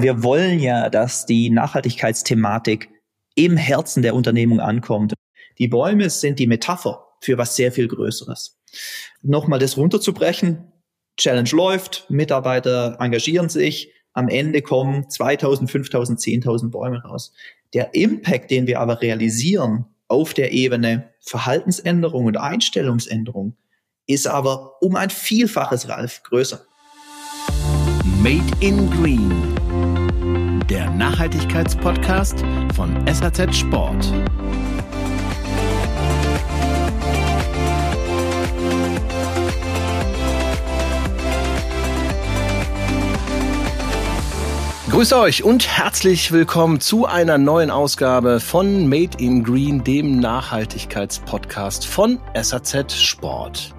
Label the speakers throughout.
Speaker 1: Wir wollen ja, dass die Nachhaltigkeitsthematik im Herzen der Unternehmung ankommt. Die Bäume sind die Metapher für was sehr viel Größeres. Nochmal das runterzubrechen. Challenge läuft, Mitarbeiter engagieren sich, am Ende kommen 2000, 5000, 10.000 Bäume raus. Der Impact, den wir aber realisieren auf der Ebene Verhaltensänderung und Einstellungsänderung, ist aber um ein Vielfaches, Ralf, größer.
Speaker 2: Made in Green der Nachhaltigkeitspodcast von SAZ Sport. Grüße euch und herzlich willkommen zu einer neuen Ausgabe von Made in Green, dem Nachhaltigkeitspodcast von SAZ Sport.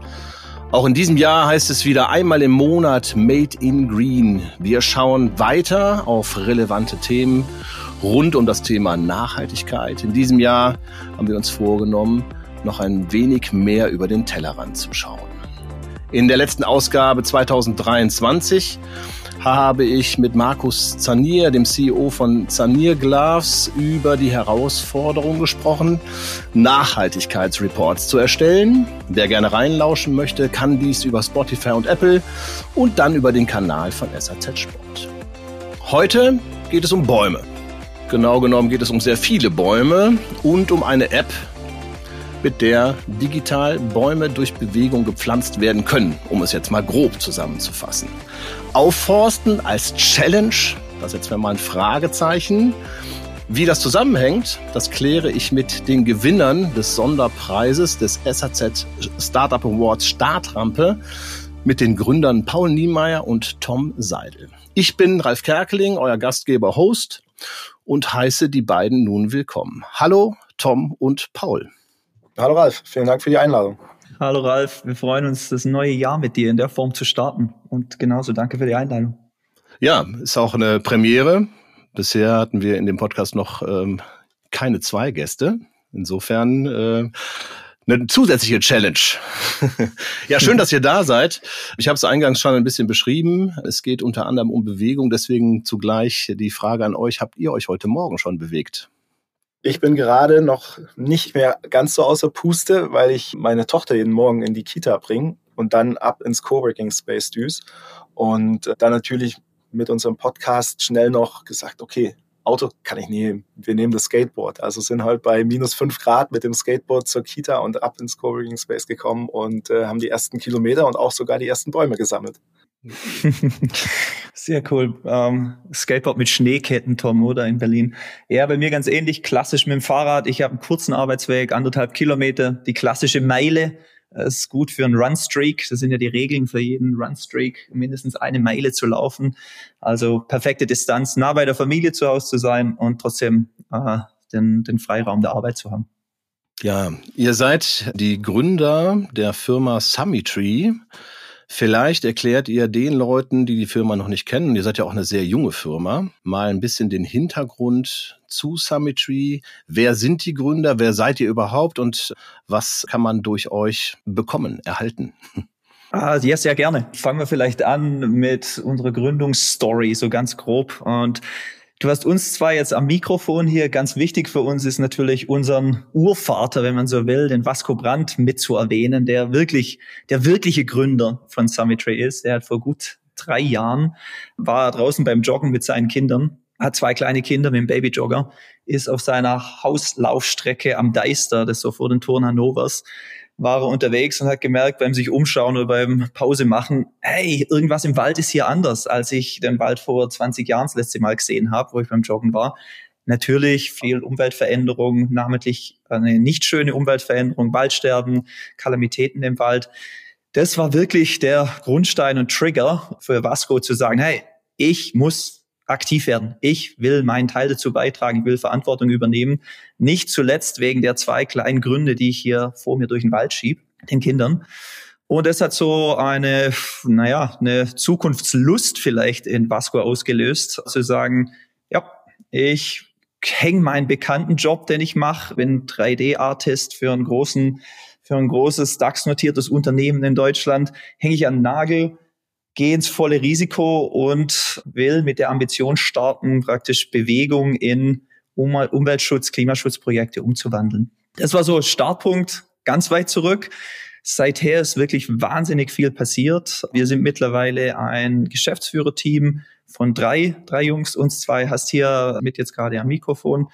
Speaker 2: Auch in diesem Jahr heißt es wieder einmal im Monat Made in Green. Wir schauen weiter auf relevante Themen rund um das Thema Nachhaltigkeit. In diesem Jahr haben wir uns vorgenommen, noch ein wenig mehr über den Tellerrand zu schauen. In der letzten Ausgabe 2023 habe ich mit Markus Zanier, dem CEO von Zanier Gloves, über die Herausforderung gesprochen, Nachhaltigkeitsreports zu erstellen. Wer gerne reinlauschen möchte, kann dies über Spotify und Apple und dann über den Kanal von SAZ Sport. Heute geht es um Bäume. Genau genommen geht es um sehr viele Bäume und um eine App, mit der digital Bäume durch Bewegung gepflanzt werden können, um es jetzt mal grob zusammenzufassen. Aufforsten als Challenge, da setzen wir mal ein Fragezeichen. Wie das zusammenhängt, das kläre ich mit den Gewinnern des Sonderpreises des SAZ Startup Awards Startrampe mit den Gründern Paul Niemeyer und Tom Seidel. Ich bin Ralf Kerkeling, euer Gastgeber Host und heiße die beiden nun willkommen. Hallo Tom und Paul.
Speaker 3: Hallo Ralf, vielen Dank für die Einladung.
Speaker 1: Hallo Ralf, wir freuen uns, das neue Jahr mit dir in der Form zu starten. Und genauso danke für die Einladung.
Speaker 2: Ja, ist auch eine Premiere. Bisher hatten wir in dem Podcast noch ähm, keine zwei Gäste. Insofern äh, eine zusätzliche Challenge. ja, schön, dass ihr da seid. Ich habe es eingangs schon ein bisschen beschrieben. Es geht unter anderem um Bewegung. Deswegen zugleich die Frage an euch, habt ihr euch heute Morgen schon bewegt?
Speaker 3: Ich bin gerade noch nicht mehr ganz so außer Puste, weil ich meine Tochter jeden Morgen in die Kita bringe und dann ab ins Coworking Space düse. Und dann natürlich mit unserem Podcast schnell noch gesagt, okay, Auto kann ich nehmen. Wir nehmen das Skateboard. Also sind halt bei minus fünf Grad mit dem Skateboard zur Kita und ab ins Coworking Space gekommen und äh, haben die ersten Kilometer und auch sogar die ersten Bäume gesammelt.
Speaker 1: Sehr cool. Ähm, Skateboard mit Schneeketten, Tom, oder in Berlin? Ja, bei mir ganz ähnlich, klassisch mit dem Fahrrad. Ich habe einen kurzen Arbeitsweg, anderthalb Kilometer, die klassische Meile. Das ist gut für einen Runstreak. Das sind ja die Regeln für jeden Runstreak, mindestens eine Meile zu laufen. Also perfekte Distanz, nah bei der Familie zu Hause zu sein und trotzdem äh, den, den Freiraum der Arbeit zu haben.
Speaker 2: Ja, ihr seid die Gründer der Firma Summitree. Vielleicht erklärt ihr den Leuten, die die Firma noch nicht kennen, ihr seid ja auch eine sehr junge Firma, mal ein bisschen den Hintergrund zu Summitry. Wer sind die Gründer? Wer seid ihr überhaupt? Und was kann man durch euch bekommen, erhalten?
Speaker 1: Ah, ja, sehr gerne. Fangen wir vielleicht an mit unserer Gründungsstory, so ganz grob. Und Du hast uns zwar jetzt am Mikrofon hier, ganz wichtig für uns ist natürlich unseren Urvater, wenn man so will, den Vasco Brandt mitzuerwähnen, der wirklich, der wirkliche Gründer von Summitray ist. Der hat vor gut drei Jahren, war draußen beim Joggen mit seinen Kindern, hat zwei kleine Kinder mit dem Babyjogger, ist auf seiner Hauslaufstrecke am Deister, das ist so vor den Toren Hannovers, war er unterwegs und hat gemerkt beim sich umschauen oder beim Pause machen, hey, irgendwas im Wald ist hier anders, als ich den Wald vor 20 Jahren das letzte Mal gesehen habe, wo ich beim Joggen war. Natürlich viel Umweltveränderung, namentlich eine nicht schöne Umweltveränderung, Waldsterben, Kalamitäten im Wald. Das war wirklich der Grundstein und Trigger für Vasco zu sagen, hey, ich muss aktiv werden. Ich will meinen Teil dazu beitragen, ich will Verantwortung übernehmen. Nicht zuletzt wegen der zwei kleinen Gründe, die ich hier vor mir durch den Wald schieb, den Kindern. Und das hat so eine, naja, eine Zukunftslust vielleicht in Vasco ausgelöst, zu sagen, ja, ich hänge meinen bekannten Job, den ich mache, bin 3D-Artist für einen großen, für ein großes DAX-notiertes Unternehmen in Deutschland, hänge ich an den Nagel, gehe ins volle Risiko und will mit der Ambition starten, praktisch Bewegung in Umweltschutz, Klimaschutzprojekte umzuwandeln. Das war so Startpunkt ganz weit zurück. Seither ist wirklich wahnsinnig viel passiert. Wir sind mittlerweile ein Geschäftsführerteam von drei, drei Jungs, uns zwei hast hier mit jetzt gerade am Mikrofon.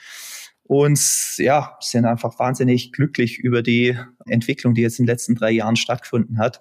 Speaker 1: Und ja, sind einfach wahnsinnig glücklich über die Entwicklung, die jetzt in den letzten drei Jahren stattgefunden hat.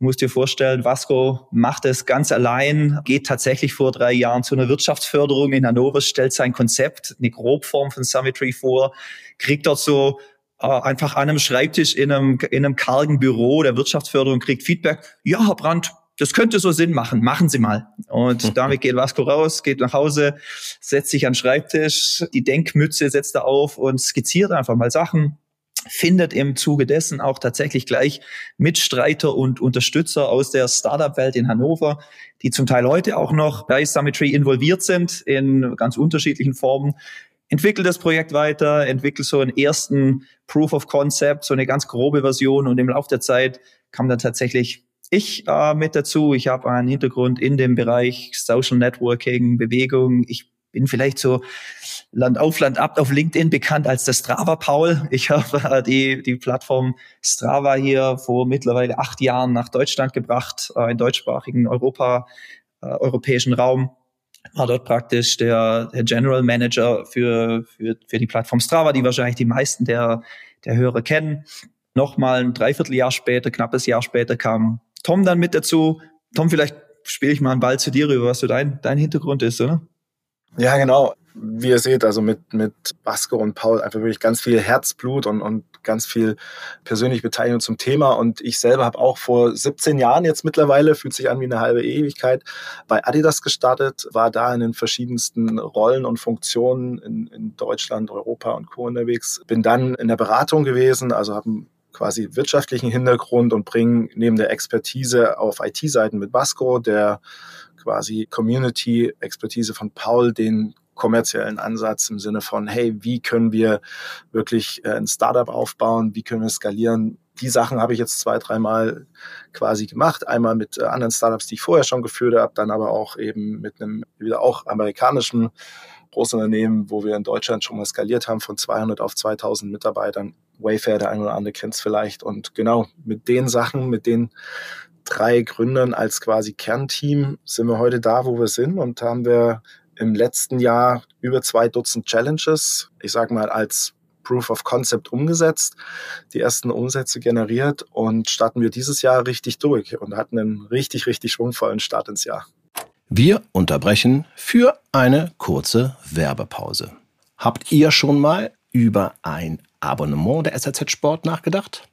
Speaker 1: Musst dir vorstellen, Vasco macht es ganz allein, geht tatsächlich vor drei Jahren zu einer Wirtschaftsförderung in Hannover, stellt sein Konzept, eine Grobform von Summitry vor, kriegt dort so äh, einfach an einem Schreibtisch in einem, in einem kargen Büro der Wirtschaftsförderung, kriegt Feedback, ja, Herr Brandt, das könnte so Sinn machen, machen Sie mal. Und damit geht Vasco raus, geht nach Hause, setzt sich an den Schreibtisch, die Denkmütze setzt er auf und skizziert einfach mal Sachen, findet im Zuge dessen auch tatsächlich gleich Mitstreiter und Unterstützer aus der Startup-Welt in Hannover, die zum Teil heute auch noch bei Summitry involviert sind in ganz unterschiedlichen Formen. Entwickelt das Projekt weiter, entwickelt so einen ersten Proof of Concept, so eine ganz grobe Version und im Laufe der Zeit kam dann tatsächlich ich äh, mit dazu. Ich habe einen Hintergrund in dem Bereich Social Networking, Bewegung. Ich bin vielleicht so Land auf, Land ab auf LinkedIn bekannt als der Strava Paul. Ich habe äh, die, die Plattform Strava hier vor mittlerweile acht Jahren nach Deutschland gebracht, äh, in deutschsprachigen Europa, äh, europäischen Raum. War dort praktisch der, der General Manager für, für, für die Plattform Strava, die wahrscheinlich die meisten der, der Hörer kennen. Nochmal ein Dreivierteljahr später, knappes Jahr später kam Tom dann mit dazu. Tom, vielleicht spiele ich mal einen Ball zu dir rüber, was so dein, dein Hintergrund ist, oder?
Speaker 3: Ja, genau. Wie ihr seht, also mit, mit Basko und Paul einfach wirklich ganz viel Herzblut und, und ganz viel persönliche Beteiligung zum Thema. Und ich selber habe auch vor 17 Jahren jetzt mittlerweile, fühlt sich an wie eine halbe Ewigkeit, bei Adidas gestartet, war da in den verschiedensten Rollen und Funktionen in, in Deutschland, Europa und Co. unterwegs. Bin dann in der Beratung gewesen, also habe quasi wirtschaftlichen Hintergrund und bringen neben der Expertise auf IT-Seiten mit Basco, der quasi Community-Expertise von Paul, den kommerziellen Ansatz im Sinne von, hey, wie können wir wirklich äh, ein Startup aufbauen, wie können wir skalieren. Die Sachen habe ich jetzt zwei, dreimal quasi gemacht. Einmal mit äh, anderen Startups, die ich vorher schon geführt habe, dann aber auch eben mit einem wieder auch amerikanischen Großunternehmen, wo wir in Deutschland schon mal skaliert haben von 200 auf 2000 Mitarbeitern. Wayfair, der eine oder andere kennt es vielleicht. Und genau mit den Sachen, mit den drei Gründern als quasi Kernteam sind wir heute da, wo wir sind und haben wir im letzten Jahr über zwei Dutzend Challenges, ich sage mal als Proof of Concept umgesetzt, die ersten Umsätze generiert und starten wir dieses Jahr richtig durch und hatten einen richtig, richtig schwungvollen Start ins Jahr.
Speaker 2: Wir unterbrechen für eine kurze Werbepause. Habt ihr schon mal über ein Abonnement der SRZ Sport nachgedacht?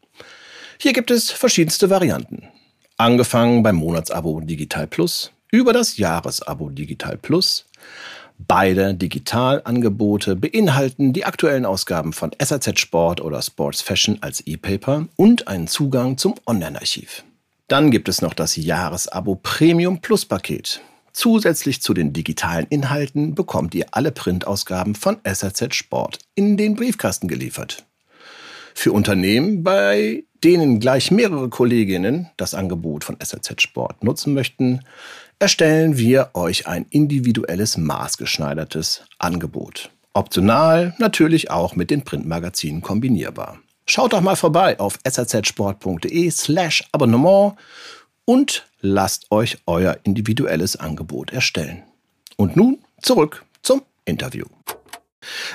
Speaker 2: Hier gibt es verschiedenste Varianten. Angefangen beim Monatsabo Digital Plus, über das Jahresabo Digital Plus. Beide Digitalangebote beinhalten die aktuellen Ausgaben von SRZ Sport oder Sports Fashion als E-Paper und einen Zugang zum Online-Archiv. Dann gibt es noch das Jahresabo Premium Plus Paket. Zusätzlich zu den digitalen Inhalten bekommt ihr alle Printausgaben von SRZ Sport in den Briefkasten geliefert. Für Unternehmen, bei denen gleich mehrere Kolleginnen das Angebot von SRZ Sport nutzen möchten, erstellen wir euch ein individuelles maßgeschneidertes Angebot. Optional natürlich auch mit den Printmagazinen kombinierbar. Schaut doch mal vorbei auf srzsport.de slash Abonnement und lasst euch euer individuelles Angebot erstellen. Und nun zurück zum Interview.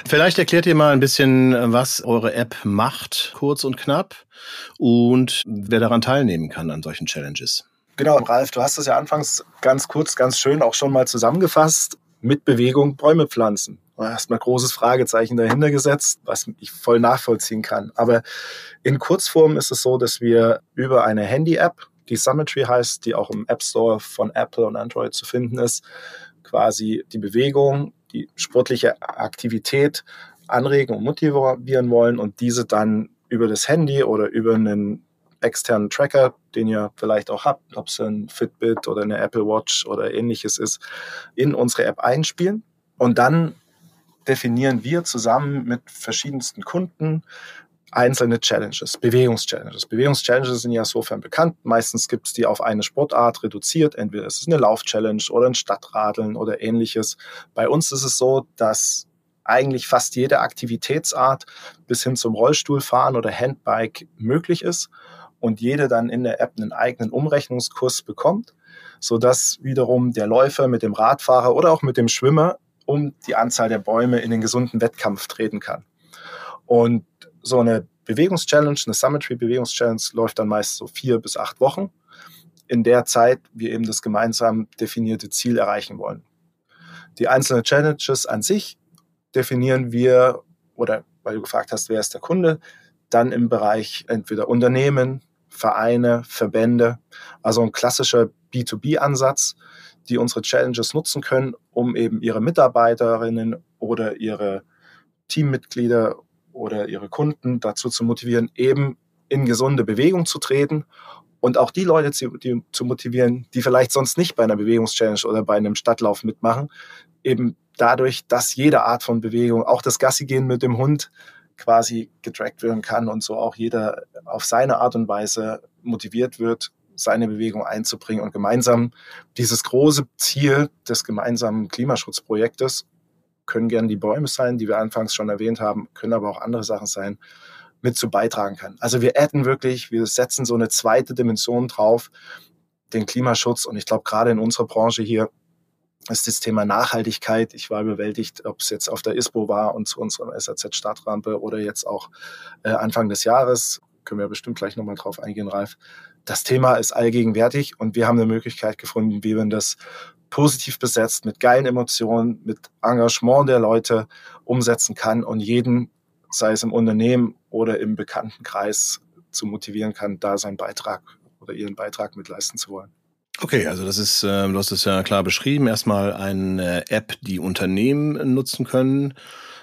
Speaker 2: Vielleicht erklärt ihr mal ein bisschen, was eure App macht, kurz und knapp, und wer daran teilnehmen kann an solchen Challenges.
Speaker 3: Genau, Ralf, du hast es ja anfangs ganz kurz, ganz schön auch schon mal zusammengefasst. Mit Bewegung Bäume pflanzen. Du hast mal großes Fragezeichen dahinter gesetzt, was ich voll nachvollziehen kann. Aber in Kurzform ist es so, dass wir über eine Handy-App die Summitry heißt, die auch im App Store von Apple und Android zu finden ist, quasi die Bewegung, die sportliche Aktivität anregen und motivieren wollen und diese dann über das Handy oder über einen externen Tracker, den ihr vielleicht auch habt, ob es ein Fitbit oder eine Apple Watch oder ähnliches ist, in unsere App einspielen. Und dann definieren wir zusammen mit verschiedensten Kunden einzelne Challenges, Bewegungschallenges. Bewegungschallenges sind ja sofern bekannt. Meistens gibt es die auf eine Sportart reduziert. Entweder ist es eine Lauf-Challenge oder ein Stadtradeln oder ähnliches. Bei uns ist es so, dass eigentlich fast jede Aktivitätsart bis hin zum Rollstuhlfahren oder Handbike möglich ist und jede dann in der App einen eigenen Umrechnungskurs bekommt, sodass wiederum der Läufer mit dem Radfahrer oder auch mit dem Schwimmer um die Anzahl der Bäume in den gesunden Wettkampf treten kann. Und so eine Bewegungschallenge, eine Summitry-Bewegungschallenge läuft dann meist so vier bis acht Wochen. In der Zeit wir eben das gemeinsam definierte Ziel erreichen wollen. Die einzelnen Challenges an sich definieren wir, oder weil du gefragt hast, wer ist der Kunde, dann im Bereich entweder Unternehmen, Vereine, Verbände, also ein klassischer B2B-Ansatz, die unsere Challenges nutzen können, um eben ihre Mitarbeiterinnen oder ihre Teammitglieder oder ihre Kunden dazu zu motivieren, eben in gesunde Bewegung zu treten und auch die Leute zu, die, zu motivieren, die vielleicht sonst nicht bei einer Bewegungschallenge oder bei einem Stadtlauf mitmachen, eben dadurch, dass jede Art von Bewegung, auch das Gassigehen mit dem Hund, quasi getrackt werden kann und so auch jeder auf seine Art und Weise motiviert wird, seine Bewegung einzubringen und gemeinsam dieses große Ziel des gemeinsamen Klimaschutzprojektes können gern die Bäume sein, die wir anfangs schon erwähnt haben, können aber auch andere Sachen sein, mit zu beitragen kann. Also wir adden wirklich, wir setzen so eine zweite Dimension drauf, den Klimaschutz. Und ich glaube, gerade in unserer Branche hier ist das Thema Nachhaltigkeit. Ich war überwältigt, ob es jetzt auf der ISPO war und zu unserer SAZ-Startrampe oder jetzt auch äh, Anfang des Jahres. Können wir bestimmt gleich nochmal drauf eingehen, Ralf. Das Thema ist allgegenwärtig und wir haben eine Möglichkeit gefunden, wie man das positiv besetzt, mit geilen Emotionen, mit Engagement der Leute umsetzen kann und jeden, sei es im Unternehmen oder im Bekanntenkreis, zu motivieren kann, da seinen Beitrag oder ihren Beitrag mitleisten zu wollen.
Speaker 2: Okay, also das ist, äh, du hast es ja klar beschrieben. Erstmal eine App, die Unternehmen nutzen können.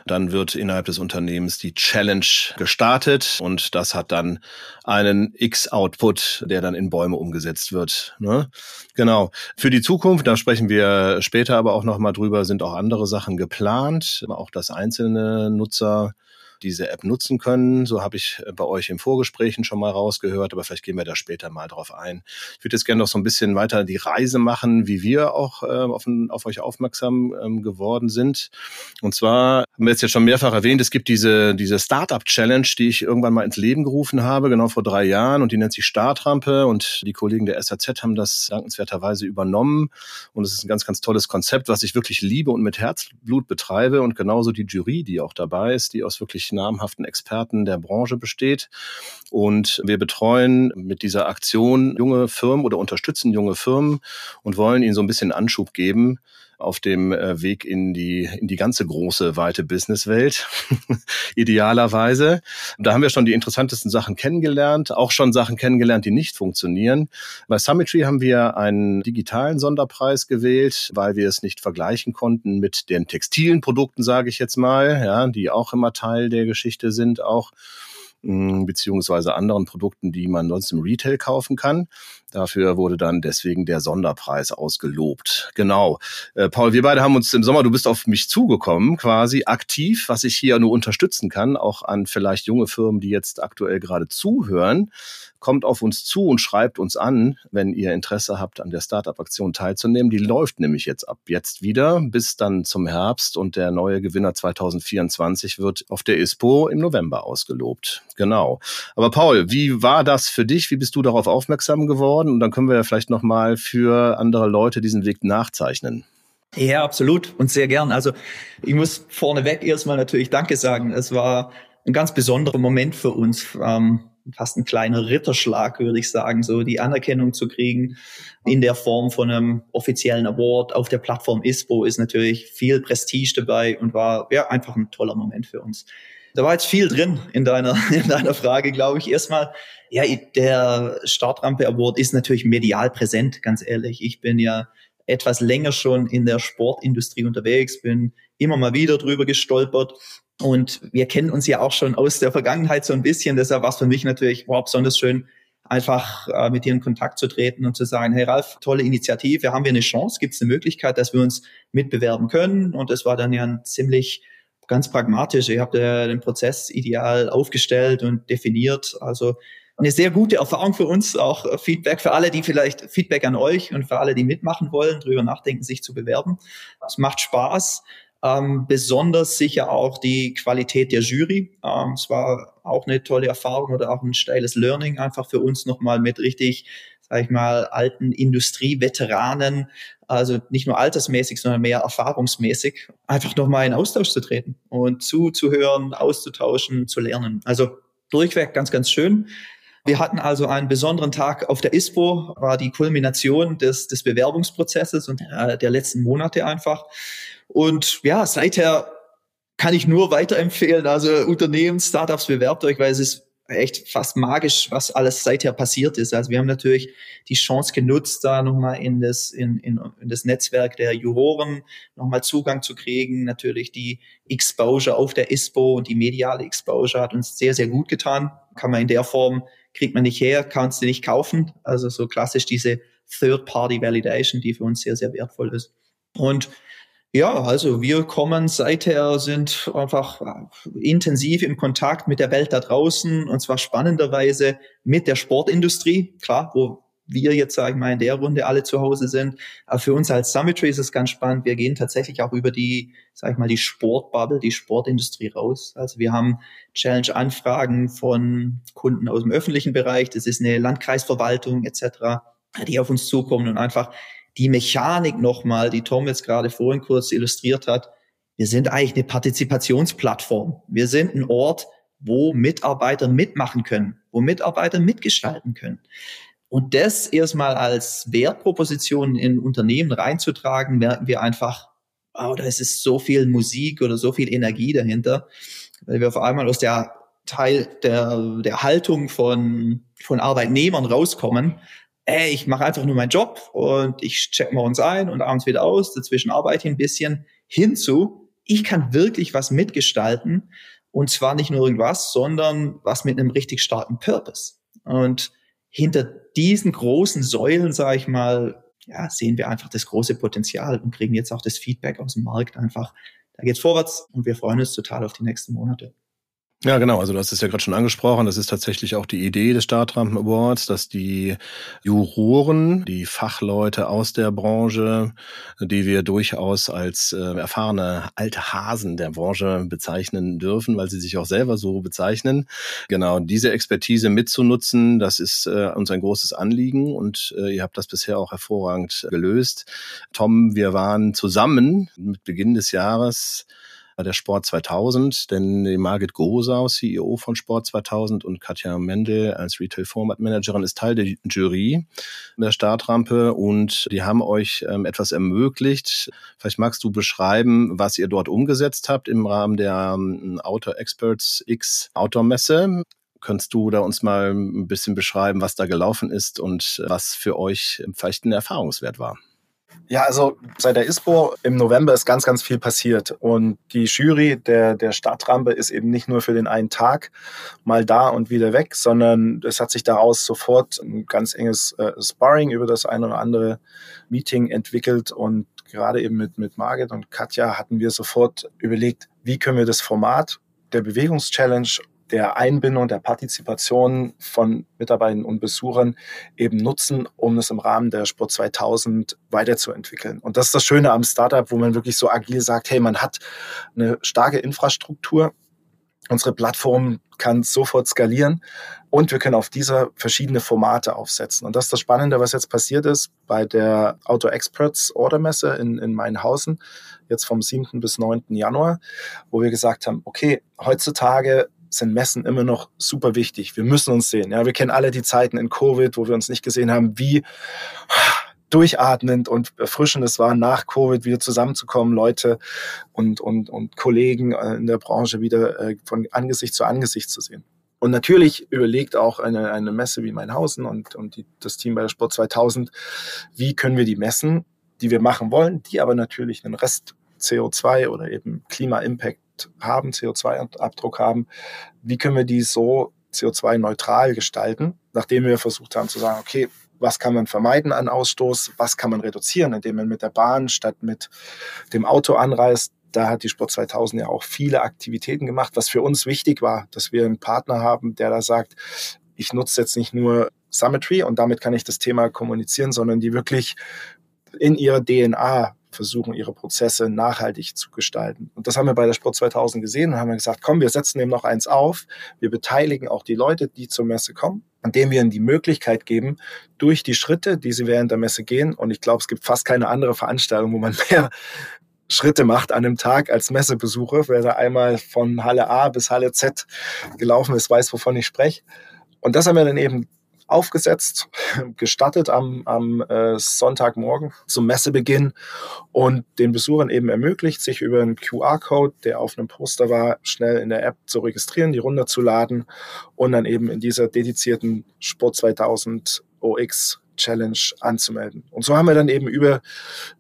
Speaker 2: Dann wird innerhalb des Unternehmens die Challenge gestartet und das hat dann einen X-Output, der dann in Bäume umgesetzt wird. Ne? Genau. Für die Zukunft, da sprechen wir später aber auch nochmal drüber, sind auch andere Sachen geplant. Auch das einzelne Nutzer diese App nutzen können. So habe ich äh, bei euch im Vorgesprächen schon mal rausgehört, aber vielleicht gehen wir da später mal drauf ein. Ich würde jetzt gerne noch so ein bisschen weiter die Reise machen, wie wir auch äh, auf, auf, euch aufmerksam ähm, geworden sind. Und zwar haben wir jetzt schon mehrfach erwähnt, es gibt diese, diese Startup-Challenge, die ich irgendwann mal ins Leben gerufen habe, genau vor drei Jahren und die nennt sich Startrampe und die Kollegen der SAZ haben das dankenswerterweise übernommen und es ist ein ganz, ganz tolles Konzept, was ich wirklich liebe und mit Herzblut betreibe und genauso die Jury, die auch dabei ist, die aus wirklich namhaften Experten der Branche besteht. Und wir betreuen mit dieser Aktion junge Firmen oder unterstützen junge Firmen und wollen ihnen so ein bisschen Anschub geben, auf dem äh, Weg in die, in die ganze große, weite Businesswelt, idealerweise. Da haben wir schon die interessantesten Sachen kennengelernt, auch schon Sachen kennengelernt, die nicht funktionieren. Bei Summitry haben wir einen digitalen Sonderpreis gewählt, weil wir es nicht vergleichen konnten mit den textilen Produkten, sage ich jetzt mal, ja, die auch immer Teil der Geschichte sind, auch beziehungsweise anderen Produkten, die man sonst im Retail kaufen kann. Dafür wurde dann deswegen der Sonderpreis ausgelobt. Genau. Äh, Paul, wir beide haben uns im Sommer, du bist auf mich zugekommen, quasi aktiv, was ich hier nur unterstützen kann, auch an vielleicht junge Firmen, die jetzt aktuell gerade zuhören kommt auf uns zu und schreibt uns an, wenn ihr Interesse habt, an der Startup-Aktion teilzunehmen. Die läuft nämlich jetzt ab jetzt wieder bis dann zum Herbst und der neue Gewinner 2024 wird auf der ISPO im November ausgelobt. Genau. Aber Paul, wie war das für dich? Wie bist du darauf aufmerksam geworden? Und dann können wir ja vielleicht nochmal für andere Leute diesen Weg nachzeichnen.
Speaker 1: Ja, absolut und sehr gern. Also ich muss vorneweg erstmal natürlich Danke sagen. Es war ein ganz besonderer Moment für uns. Ähm, fast ein kleiner Ritterschlag, würde ich sagen, so die Anerkennung zu kriegen in der Form von einem offiziellen Award auf der Plattform ISPO ist natürlich viel Prestige dabei und war ja einfach ein toller Moment für uns. Da war jetzt viel drin in deiner, in deiner Frage, glaube ich. Erstmal, ja, der Startrampe Award ist natürlich medial präsent, ganz ehrlich. Ich bin ja etwas länger schon in der Sportindustrie unterwegs, bin immer mal wieder drüber gestolpert und wir kennen uns ja auch schon aus der Vergangenheit so ein bisschen. Deshalb war es für mich natürlich wow, besonders schön, einfach äh, mit dir in Kontakt zu treten und zu sagen, hey Ralf, tolle Initiative, haben wir eine Chance, gibt es eine Möglichkeit, dass wir uns mitbewerben können? Und es war dann ja ein ziemlich ganz pragmatisch. Ihr habt äh, den Prozess ideal aufgestellt und definiert. Also eine sehr gute Erfahrung für uns, auch Feedback für alle, die vielleicht Feedback an euch und für alle, die mitmachen wollen, drüber nachdenken, sich zu bewerben. Es macht Spaß. Ähm, besonders sicher auch die Qualität der Jury. Ähm, es war auch eine tolle Erfahrung oder auch ein steiles Learning einfach für uns nochmal mit richtig, sag ich mal, alten Industrieveteranen, also nicht nur altersmäßig, sondern mehr erfahrungsmäßig, einfach nochmal in Austausch zu treten und zuzuhören, auszutauschen, zu lernen. Also durchweg ganz, ganz schön. Wir hatten also einen besonderen Tag auf der ISPO, war die Kulmination des, des Bewerbungsprozesses und äh, der letzten Monate einfach. Und ja, seither kann ich nur weiterempfehlen. Also Unternehmen, Startups, bewerbt euch, weil es ist echt fast magisch, was alles seither passiert ist. Also wir haben natürlich die Chance genutzt, da nochmal in das, in, in, in das Netzwerk der Juroren nochmal Zugang zu kriegen. Natürlich die Exposure auf der ISPO und die mediale Exposure hat uns sehr, sehr gut getan. Kann man in der Form, kriegt man nicht her, kannst du nicht kaufen. Also so klassisch diese Third-Party-Validation, die für uns sehr, sehr wertvoll ist. Und ja, also wir kommen seither, sind einfach intensiv im Kontakt mit der Welt da draußen und zwar spannenderweise mit der Sportindustrie, klar, wo wir jetzt, sage ich mal, in der Runde alle zu Hause sind. Aber für uns als Summitry ist es ganz spannend. Wir gehen tatsächlich auch über die, sage ich mal, die Sportbubble, die Sportindustrie raus. Also wir haben Challenge-Anfragen von Kunden aus dem öffentlichen Bereich. Das ist eine Landkreisverwaltung etc., die auf uns zukommen und einfach die Mechanik nochmal, die Tom jetzt gerade vorhin kurz illustriert hat. Wir sind eigentlich eine Partizipationsplattform. Wir sind ein Ort, wo Mitarbeiter mitmachen können, wo Mitarbeiter mitgestalten können. Und das erstmal als Wertproposition in Unternehmen reinzutragen, merken wir einfach, oh, da ist so viel Musik oder so viel Energie dahinter, weil wir auf einmal aus der Teil der, der Haltung von, von Arbeitnehmern rauskommen ey, ich mache einfach nur meinen Job und ich check morgens ein und abends wieder aus, dazwischen arbeite ich ein bisschen, hinzu, ich kann wirklich was mitgestalten und zwar nicht nur irgendwas, sondern was mit einem richtig starken Purpose. Und hinter diesen großen Säulen, sage ich mal, ja, sehen wir einfach das große Potenzial und kriegen jetzt auch das Feedback aus dem Markt einfach. Da geht's vorwärts und wir freuen uns total auf die nächsten Monate.
Speaker 2: Ja, genau. Also du hast es ja gerade schon angesprochen. Das ist tatsächlich auch die Idee des Startrampen Awards, dass die Juroren, die Fachleute aus der Branche, die wir durchaus als äh, erfahrene alte Hasen der Branche bezeichnen dürfen, weil sie sich auch selber so bezeichnen, genau diese Expertise mitzunutzen, das ist äh, uns ein großes Anliegen und äh, ihr habt das bisher auch hervorragend gelöst. Tom, wir waren zusammen mit Beginn des Jahres der Sport 2000, denn die Margit Gosau, CEO von Sport 2000 und Katja Mendel als Retail Format Managerin ist Teil der Jury der Startrampe und die haben euch ähm, etwas ermöglicht. Vielleicht magst du beschreiben, was ihr dort umgesetzt habt im Rahmen der ähm, Outdoor Experts X Outdoor Messe. Könntest du da uns mal ein bisschen beschreiben, was da gelaufen ist und was für euch vielleicht ein Erfahrungswert war?
Speaker 3: Ja, also seit der ISPO im November ist ganz, ganz viel passiert. Und die Jury der, der Stadtrampe ist eben nicht nur für den einen Tag mal da und wieder weg, sondern es hat sich daraus sofort ein ganz enges äh, Sparring über das eine oder andere Meeting entwickelt. Und gerade eben mit, mit Margit und Katja hatten wir sofort überlegt, wie können wir das Format der Bewegungschallenge der Einbindung, der Partizipation von Mitarbeitern und Besuchern eben nutzen, um es im Rahmen der Sport 2000 weiterzuentwickeln. Und das ist das Schöne am Startup, wo man wirklich so agil sagt, hey, man hat eine starke Infrastruktur, Unsere Plattform kann sofort skalieren und wir können auf dieser verschiedene Formate aufsetzen. Und das ist das Spannende, was jetzt passiert ist bei der Auto Experts Ordermesse in, in Mainhausen, jetzt vom 7. bis 9. Januar, wo wir gesagt haben, okay, heutzutage sind Messen immer noch super wichtig. Wir müssen uns sehen. Ja, wir kennen alle die Zeiten in Covid, wo wir uns nicht gesehen haben, wie durchatmend und erfrischend es war, nach Covid wieder zusammenzukommen, Leute und, und, und Kollegen äh, in der Branche wieder äh, von Angesicht zu Angesicht zu sehen. Und natürlich überlegt auch eine, eine Messe wie Meinhausen und, und die, das Team bei der Sport 2000, wie können wir die Messen, die wir machen wollen, die aber natürlich einen Rest CO2 oder eben Klima-Impact haben, CO2-Abdruck haben, wie können wir die so CO2-neutral gestalten, nachdem wir versucht haben zu sagen, okay, was kann man vermeiden an Ausstoß, was kann man reduzieren, indem man mit der Bahn statt mit dem Auto anreist, da hat die Sport 2000 ja auch viele Aktivitäten gemacht, was für uns wichtig war, dass wir einen Partner haben, der da sagt, ich nutze jetzt nicht nur Summitry und damit kann ich das Thema kommunizieren, sondern die wirklich in ihrer DNA versuchen, ihre Prozesse nachhaltig zu gestalten. Und das haben wir bei der Sport 2000 gesehen und haben gesagt, komm, wir setzen dem noch eins auf. Wir beteiligen auch die Leute, die zur Messe kommen, indem wir ihnen die Möglichkeit geben, durch die Schritte, die sie während der Messe gehen, und ich glaube, es gibt fast keine andere Veranstaltung, wo man mehr Schritte macht an einem Tag als Messebesucher. Wer da einmal von Halle A bis Halle Z gelaufen ist, weiß, wovon ich spreche. Und das haben wir dann eben aufgesetzt, gestattet am, am äh, Sonntagmorgen zum Messebeginn und den Besuchern eben ermöglicht, sich über einen QR-Code, der auf einem Poster war, schnell in der App zu registrieren, die runterzuladen und dann eben in dieser dedizierten Sport 2000 OX Challenge anzumelden. Und so haben wir dann eben über,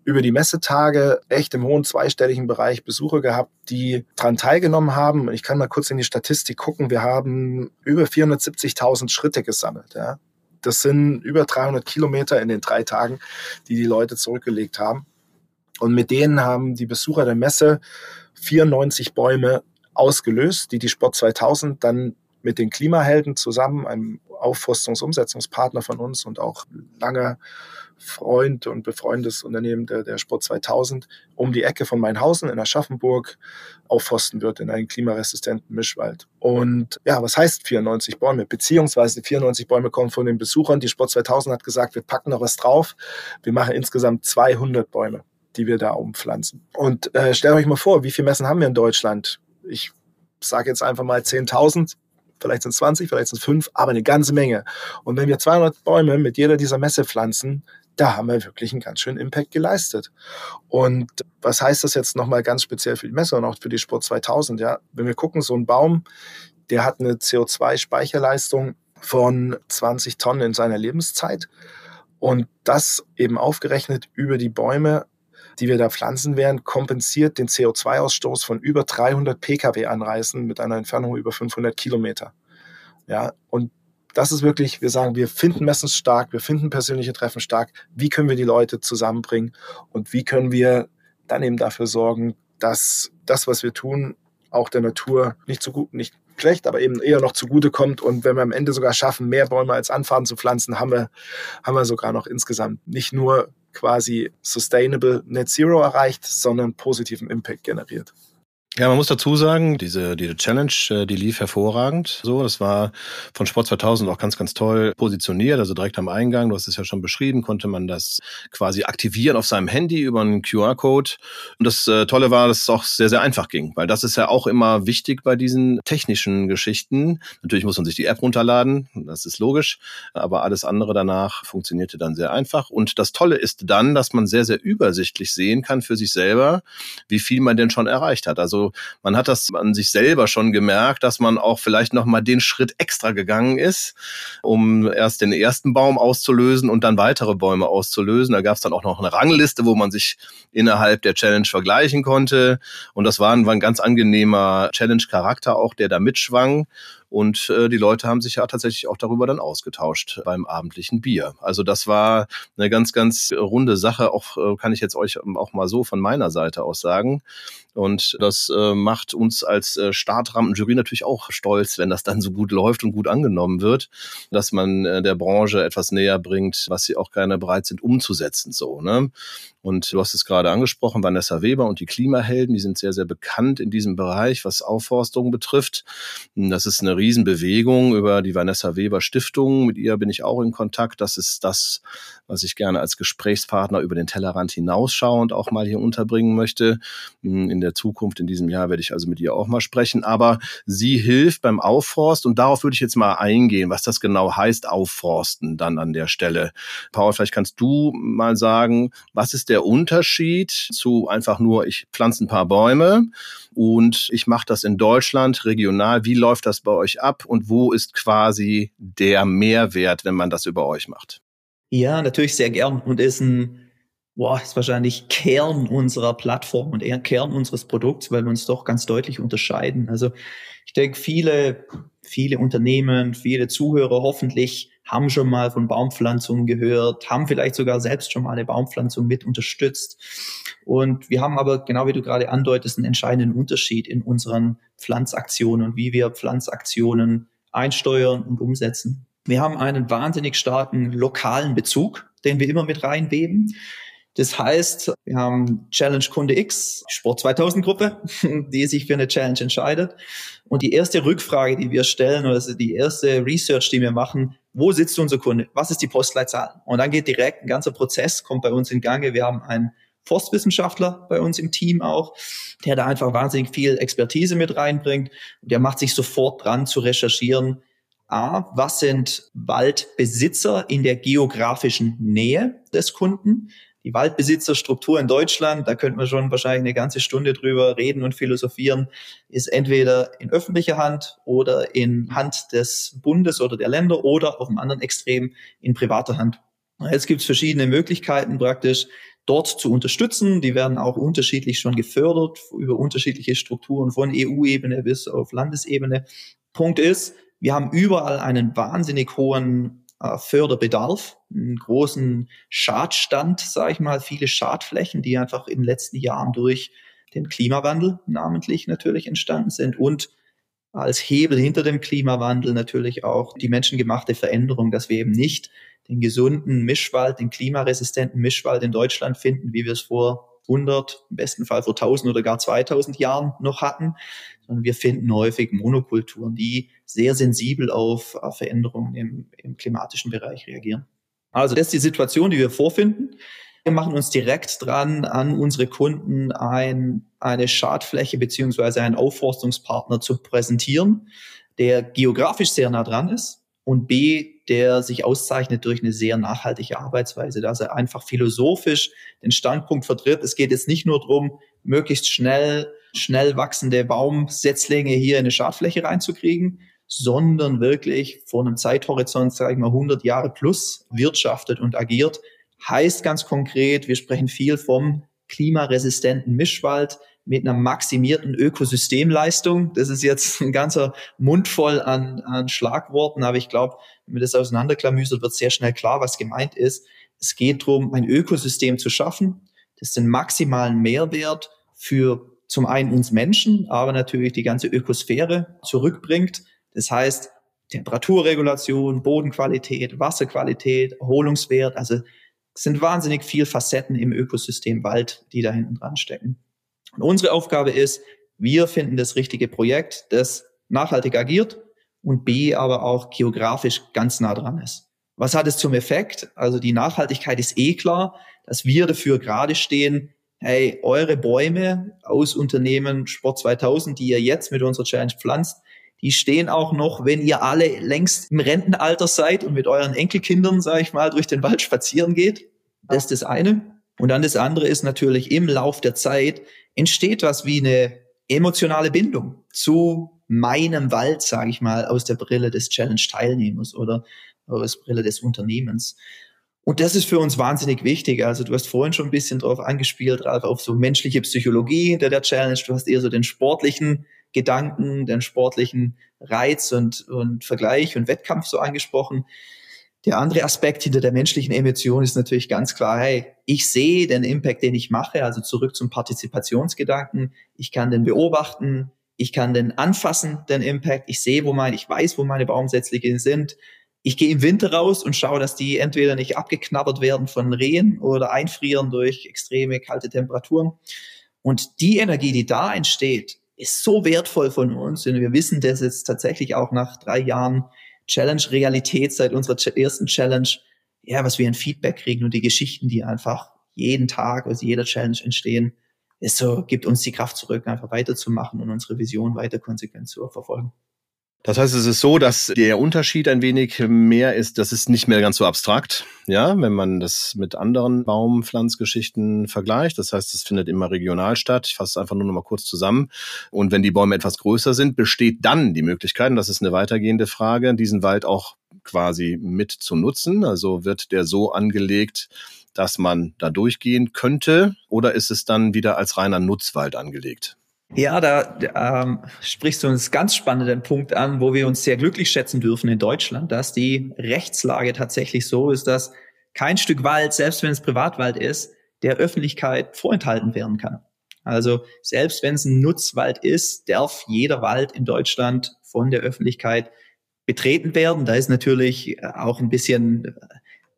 Speaker 3: über die Messetage echt im hohen zweistelligen Bereich Besucher gehabt, die daran teilgenommen haben. Ich kann mal kurz in die Statistik gucken. Wir haben über 470.000 Schritte gesammelt. Ja. Das sind über 300 Kilometer in den drei Tagen, die die Leute zurückgelegt haben. Und mit denen haben die Besucher der Messe 94 Bäume ausgelöst, die die Sport 2000 dann mit den Klimahelden zusammen, einem Aufforstungsumsetzungspartner von uns und auch langer Freund und befreundetes Unternehmen der, der Sport 2000 um die Ecke von Mainhausen in Aschaffenburg aufforsten wird in einen klimaresistenten Mischwald. Und ja, was heißt 94 Bäume? Beziehungsweise 94 Bäume kommen von den Besuchern. Die Sport 2000 hat gesagt, wir packen noch was drauf. Wir machen insgesamt 200 Bäume, die wir da umpflanzen. Und äh, stellt euch mal vor, wie viele Messen haben wir in Deutschland? Ich sage jetzt einfach mal 10.000 vielleicht sind es 20, vielleicht sind es 5, aber eine ganze Menge. Und wenn wir 200 Bäume mit jeder dieser Messe pflanzen, da haben wir wirklich einen ganz schönen Impact geleistet. Und was heißt das jetzt nochmal ganz speziell für die Messe und auch für die Sport 2000? Ja, wenn wir gucken, so ein Baum, der hat eine CO2-Speicherleistung von 20 Tonnen in seiner Lebenszeit. Und das eben aufgerechnet über die Bäume die wir da pflanzen werden, kompensiert den CO2-Ausstoß von über 300 Pkw-Anreisen mit einer Entfernung über 500 Kilometer. Ja, und das ist wirklich, wir sagen, wir finden Messen stark, wir finden persönliche Treffen stark. Wie können wir die Leute zusammenbringen und wie können wir dann eben dafür sorgen, dass das, was wir tun, auch der Natur nicht so gut, nicht schlecht, aber eben eher noch zugute kommt. Und wenn wir am Ende sogar schaffen, mehr Bäume als Anfahrten zu pflanzen, haben wir, haben wir sogar noch insgesamt nicht nur quasi Sustainable Net Zero erreicht, sondern positiven Impact generiert.
Speaker 2: Ja, man muss dazu sagen, diese, diese Challenge, äh, die lief hervorragend. So, das war von Sport 2000 auch ganz, ganz toll positioniert. Also direkt am Eingang, du hast es ja schon beschrieben, konnte man das quasi aktivieren auf seinem Handy über einen QR-Code. Und das äh, Tolle war, dass es auch sehr, sehr einfach ging, weil das ist ja auch immer wichtig bei diesen technischen Geschichten. Natürlich muss man sich die App runterladen, das ist logisch, aber alles andere danach funktionierte dann sehr einfach. Und das Tolle ist dann, dass man sehr, sehr übersichtlich sehen kann für sich selber, wie viel man denn schon erreicht hat. Also man hat das an sich selber schon gemerkt, dass man auch vielleicht noch mal den Schritt extra gegangen ist, um erst den ersten Baum auszulösen und dann weitere Bäume auszulösen. Da gab es dann auch noch eine Rangliste, wo man sich innerhalb der Challenge vergleichen konnte. Und das war ein, war ein ganz angenehmer Challenge-Charakter auch, der da mitschwang. Und äh, die Leute haben sich ja tatsächlich auch darüber dann ausgetauscht beim abendlichen Bier. Also das war eine ganz, ganz runde Sache. Auch äh, kann ich jetzt euch auch mal so von meiner Seite aus sagen. Und das äh, macht uns als äh, Startrampenjury natürlich auch stolz, wenn das dann so gut läuft und gut angenommen wird, dass man äh, der Branche etwas näher bringt, was sie auch gerne bereit sind umzusetzen. So, ne? Und du hast es gerade angesprochen, Vanessa Weber und die Klimahelden, die sind sehr, sehr bekannt in diesem Bereich, was Aufforstung betrifft. Das ist eine Riesenbewegung über die Vanessa Weber Stiftung. Mit ihr bin ich auch in Kontakt. Das ist das, was ich gerne als Gesprächspartner über den Tellerrand hinausschauend auch mal hier unterbringen möchte. In der Zukunft, in diesem Jahr, werde ich also mit ihr auch mal sprechen. Aber sie hilft beim Aufforst und darauf würde ich jetzt mal eingehen, was das genau heißt, Aufforsten dann an der Stelle. Paul, vielleicht kannst du mal sagen, was ist der der Unterschied zu einfach nur, ich pflanze ein paar Bäume und ich mache das in Deutschland regional. Wie läuft das bei euch ab und wo ist quasi der Mehrwert, wenn man das über euch macht?
Speaker 1: Ja, natürlich sehr gern und ist ein boah, ist wahrscheinlich Kern unserer Plattform und eher Kern unseres Produkts, weil wir uns doch ganz deutlich unterscheiden. Also ich denke, viele, viele Unternehmen, viele Zuhörer hoffentlich haben schon mal von Baumpflanzungen gehört, haben vielleicht sogar selbst schon mal eine Baumpflanzung mit unterstützt. Und wir haben aber, genau wie du gerade andeutest, einen entscheidenden Unterschied in unseren Pflanzaktionen und wie wir Pflanzaktionen einsteuern und umsetzen. Wir haben einen wahnsinnig starken lokalen Bezug, den wir immer mit reinweben. Das heißt, wir haben Challenge Kunde X, Sport 2000 Gruppe, die sich für eine Challenge entscheidet. Und die erste Rückfrage, die wir stellen, oder also die erste Research, die wir machen, wo sitzt unser Kunde? Was ist die Postleitzahl? Und dann geht direkt ein ganzer Prozess, kommt bei uns in Gange. Wir haben einen Forstwissenschaftler bei uns im Team auch, der da einfach wahnsinnig viel Expertise mit reinbringt. Der macht sich sofort dran zu recherchieren, A, was sind Waldbesitzer in der geografischen Nähe des Kunden? Die Waldbesitzerstruktur in Deutschland, da könnte man schon wahrscheinlich eine ganze Stunde drüber reden und philosophieren, ist entweder in öffentlicher Hand oder in Hand des Bundes oder der Länder oder auf dem anderen Extrem in privater Hand. Jetzt gibt es verschiedene Möglichkeiten praktisch, dort zu unterstützen. Die werden auch unterschiedlich schon gefördert über unterschiedliche Strukturen von EU-Ebene bis auf Landesebene. Punkt ist, wir haben überall einen wahnsinnig hohen äh, Förderbedarf, einen großen Schadstand, sage ich mal, viele Schadflächen, die einfach in den letzten Jahren durch den Klimawandel namentlich natürlich entstanden sind und als Hebel hinter dem Klimawandel natürlich auch die menschengemachte Veränderung, dass wir eben nicht den gesunden Mischwald, den klimaresistenten Mischwald in Deutschland finden, wie wir es vor 100, im besten Fall vor 1000 oder gar 2000 Jahren noch hatten, sondern wir finden häufig Monokulturen, die sehr sensibel auf Veränderungen im, im klimatischen Bereich reagieren. Also das ist die Situation, die wir vorfinden. Wir machen uns direkt dran, an unsere Kunden ein, eine Schadfläche beziehungsweise einen Aufforstungspartner zu präsentieren, der geografisch sehr nah dran ist und B, der sich auszeichnet durch eine sehr nachhaltige Arbeitsweise, dass er einfach philosophisch den Standpunkt vertritt. Es geht jetzt nicht nur darum, möglichst schnell, schnell wachsende Baumsetzlinge hier in eine Schadfläche reinzukriegen, sondern wirklich vor einem Zeithorizont, sage ich mal, 100 Jahre plus wirtschaftet und agiert. Heißt ganz konkret, wir sprechen viel vom klimaresistenten Mischwald, mit einer maximierten Ökosystemleistung. Das ist jetzt ein ganzer Mund voll an, an Schlagworten, aber ich glaube, wenn man das auseinanderklamüsert, wird sehr schnell klar, was gemeint ist. Es geht darum, ein Ökosystem zu schaffen, das den maximalen Mehrwert für zum einen uns Menschen, aber natürlich die ganze Ökosphäre zurückbringt. Das heißt, Temperaturregulation, Bodenqualität, Wasserqualität, Erholungswert, also es sind wahnsinnig viel Facetten im Ökosystem Wald, die da hinten dran stecken. Und unsere Aufgabe ist, wir finden das richtige Projekt, das nachhaltig agiert und B, aber auch geografisch ganz nah dran ist. Was hat es zum Effekt? Also die Nachhaltigkeit ist eh klar, dass wir dafür gerade stehen, hey, eure Bäume aus Unternehmen Sport 2000, die ihr jetzt mit unserer Challenge pflanzt, die stehen auch noch, wenn ihr alle längst im Rentenalter seid und mit euren Enkelkindern, sage ich mal, durch den Wald spazieren geht. Das ist das eine. Und dann das andere ist natürlich im Lauf der Zeit entsteht was wie eine emotionale Bindung zu meinem Wald, sage ich mal, aus der Brille des Challenge-Teilnehmers oder aus der Brille des Unternehmens. Und das ist für uns wahnsinnig wichtig. Also du hast vorhin schon ein bisschen drauf angespielt, Ralf, auf so menschliche Psychologie hinter der Challenge. Du hast eher so den sportlichen Gedanken, den sportlichen Reiz und, und Vergleich und Wettkampf so angesprochen. Der andere Aspekt hinter der menschlichen Emotion ist natürlich ganz klar, hey, ich sehe den Impact, den ich mache, also zurück zum Partizipationsgedanken. Ich kann den beobachten, ich kann den anfassen, den Impact. Ich sehe, wo meine, ich weiß, wo meine Baumsetzlinge sind. Ich gehe im Winter raus und schaue, dass die entweder nicht abgeknabbert werden von Rehen oder einfrieren durch extreme kalte Temperaturen. Und die Energie, die da entsteht, ist so wertvoll von uns. Und wir wissen das jetzt tatsächlich auch nach drei Jahren Challenge-Realität seit unserer ersten Challenge, ja, was wir ein Feedback kriegen und die Geschichten, die einfach jeden Tag aus jeder Challenge entstehen, ist so, gibt uns die Kraft zurück, einfach weiterzumachen und unsere Vision weiter konsequent zu verfolgen.
Speaker 2: Das heißt, es ist so, dass der Unterschied ein wenig mehr ist, das ist nicht mehr ganz so abstrakt, ja, wenn man das mit anderen Baumpflanzgeschichten vergleicht. Das heißt, es findet immer regional statt. Ich fasse es einfach nur noch mal kurz zusammen. Und wenn die Bäume etwas größer sind, besteht dann die Möglichkeit, und das ist eine weitergehende Frage, diesen Wald auch quasi mit zu nutzen. Also wird der so angelegt, dass man da durchgehen könnte, oder ist es dann wieder als reiner Nutzwald angelegt?
Speaker 1: Ja, da, ähm, sprichst du uns ganz spannenden Punkt an, wo wir uns sehr glücklich schätzen dürfen in Deutschland, dass die Rechtslage tatsächlich so ist, dass kein Stück Wald, selbst wenn es Privatwald ist, der Öffentlichkeit vorenthalten werden kann. Also selbst wenn es ein Nutzwald ist, darf jeder Wald in Deutschland von der Öffentlichkeit betreten werden. Da ist natürlich auch ein bisschen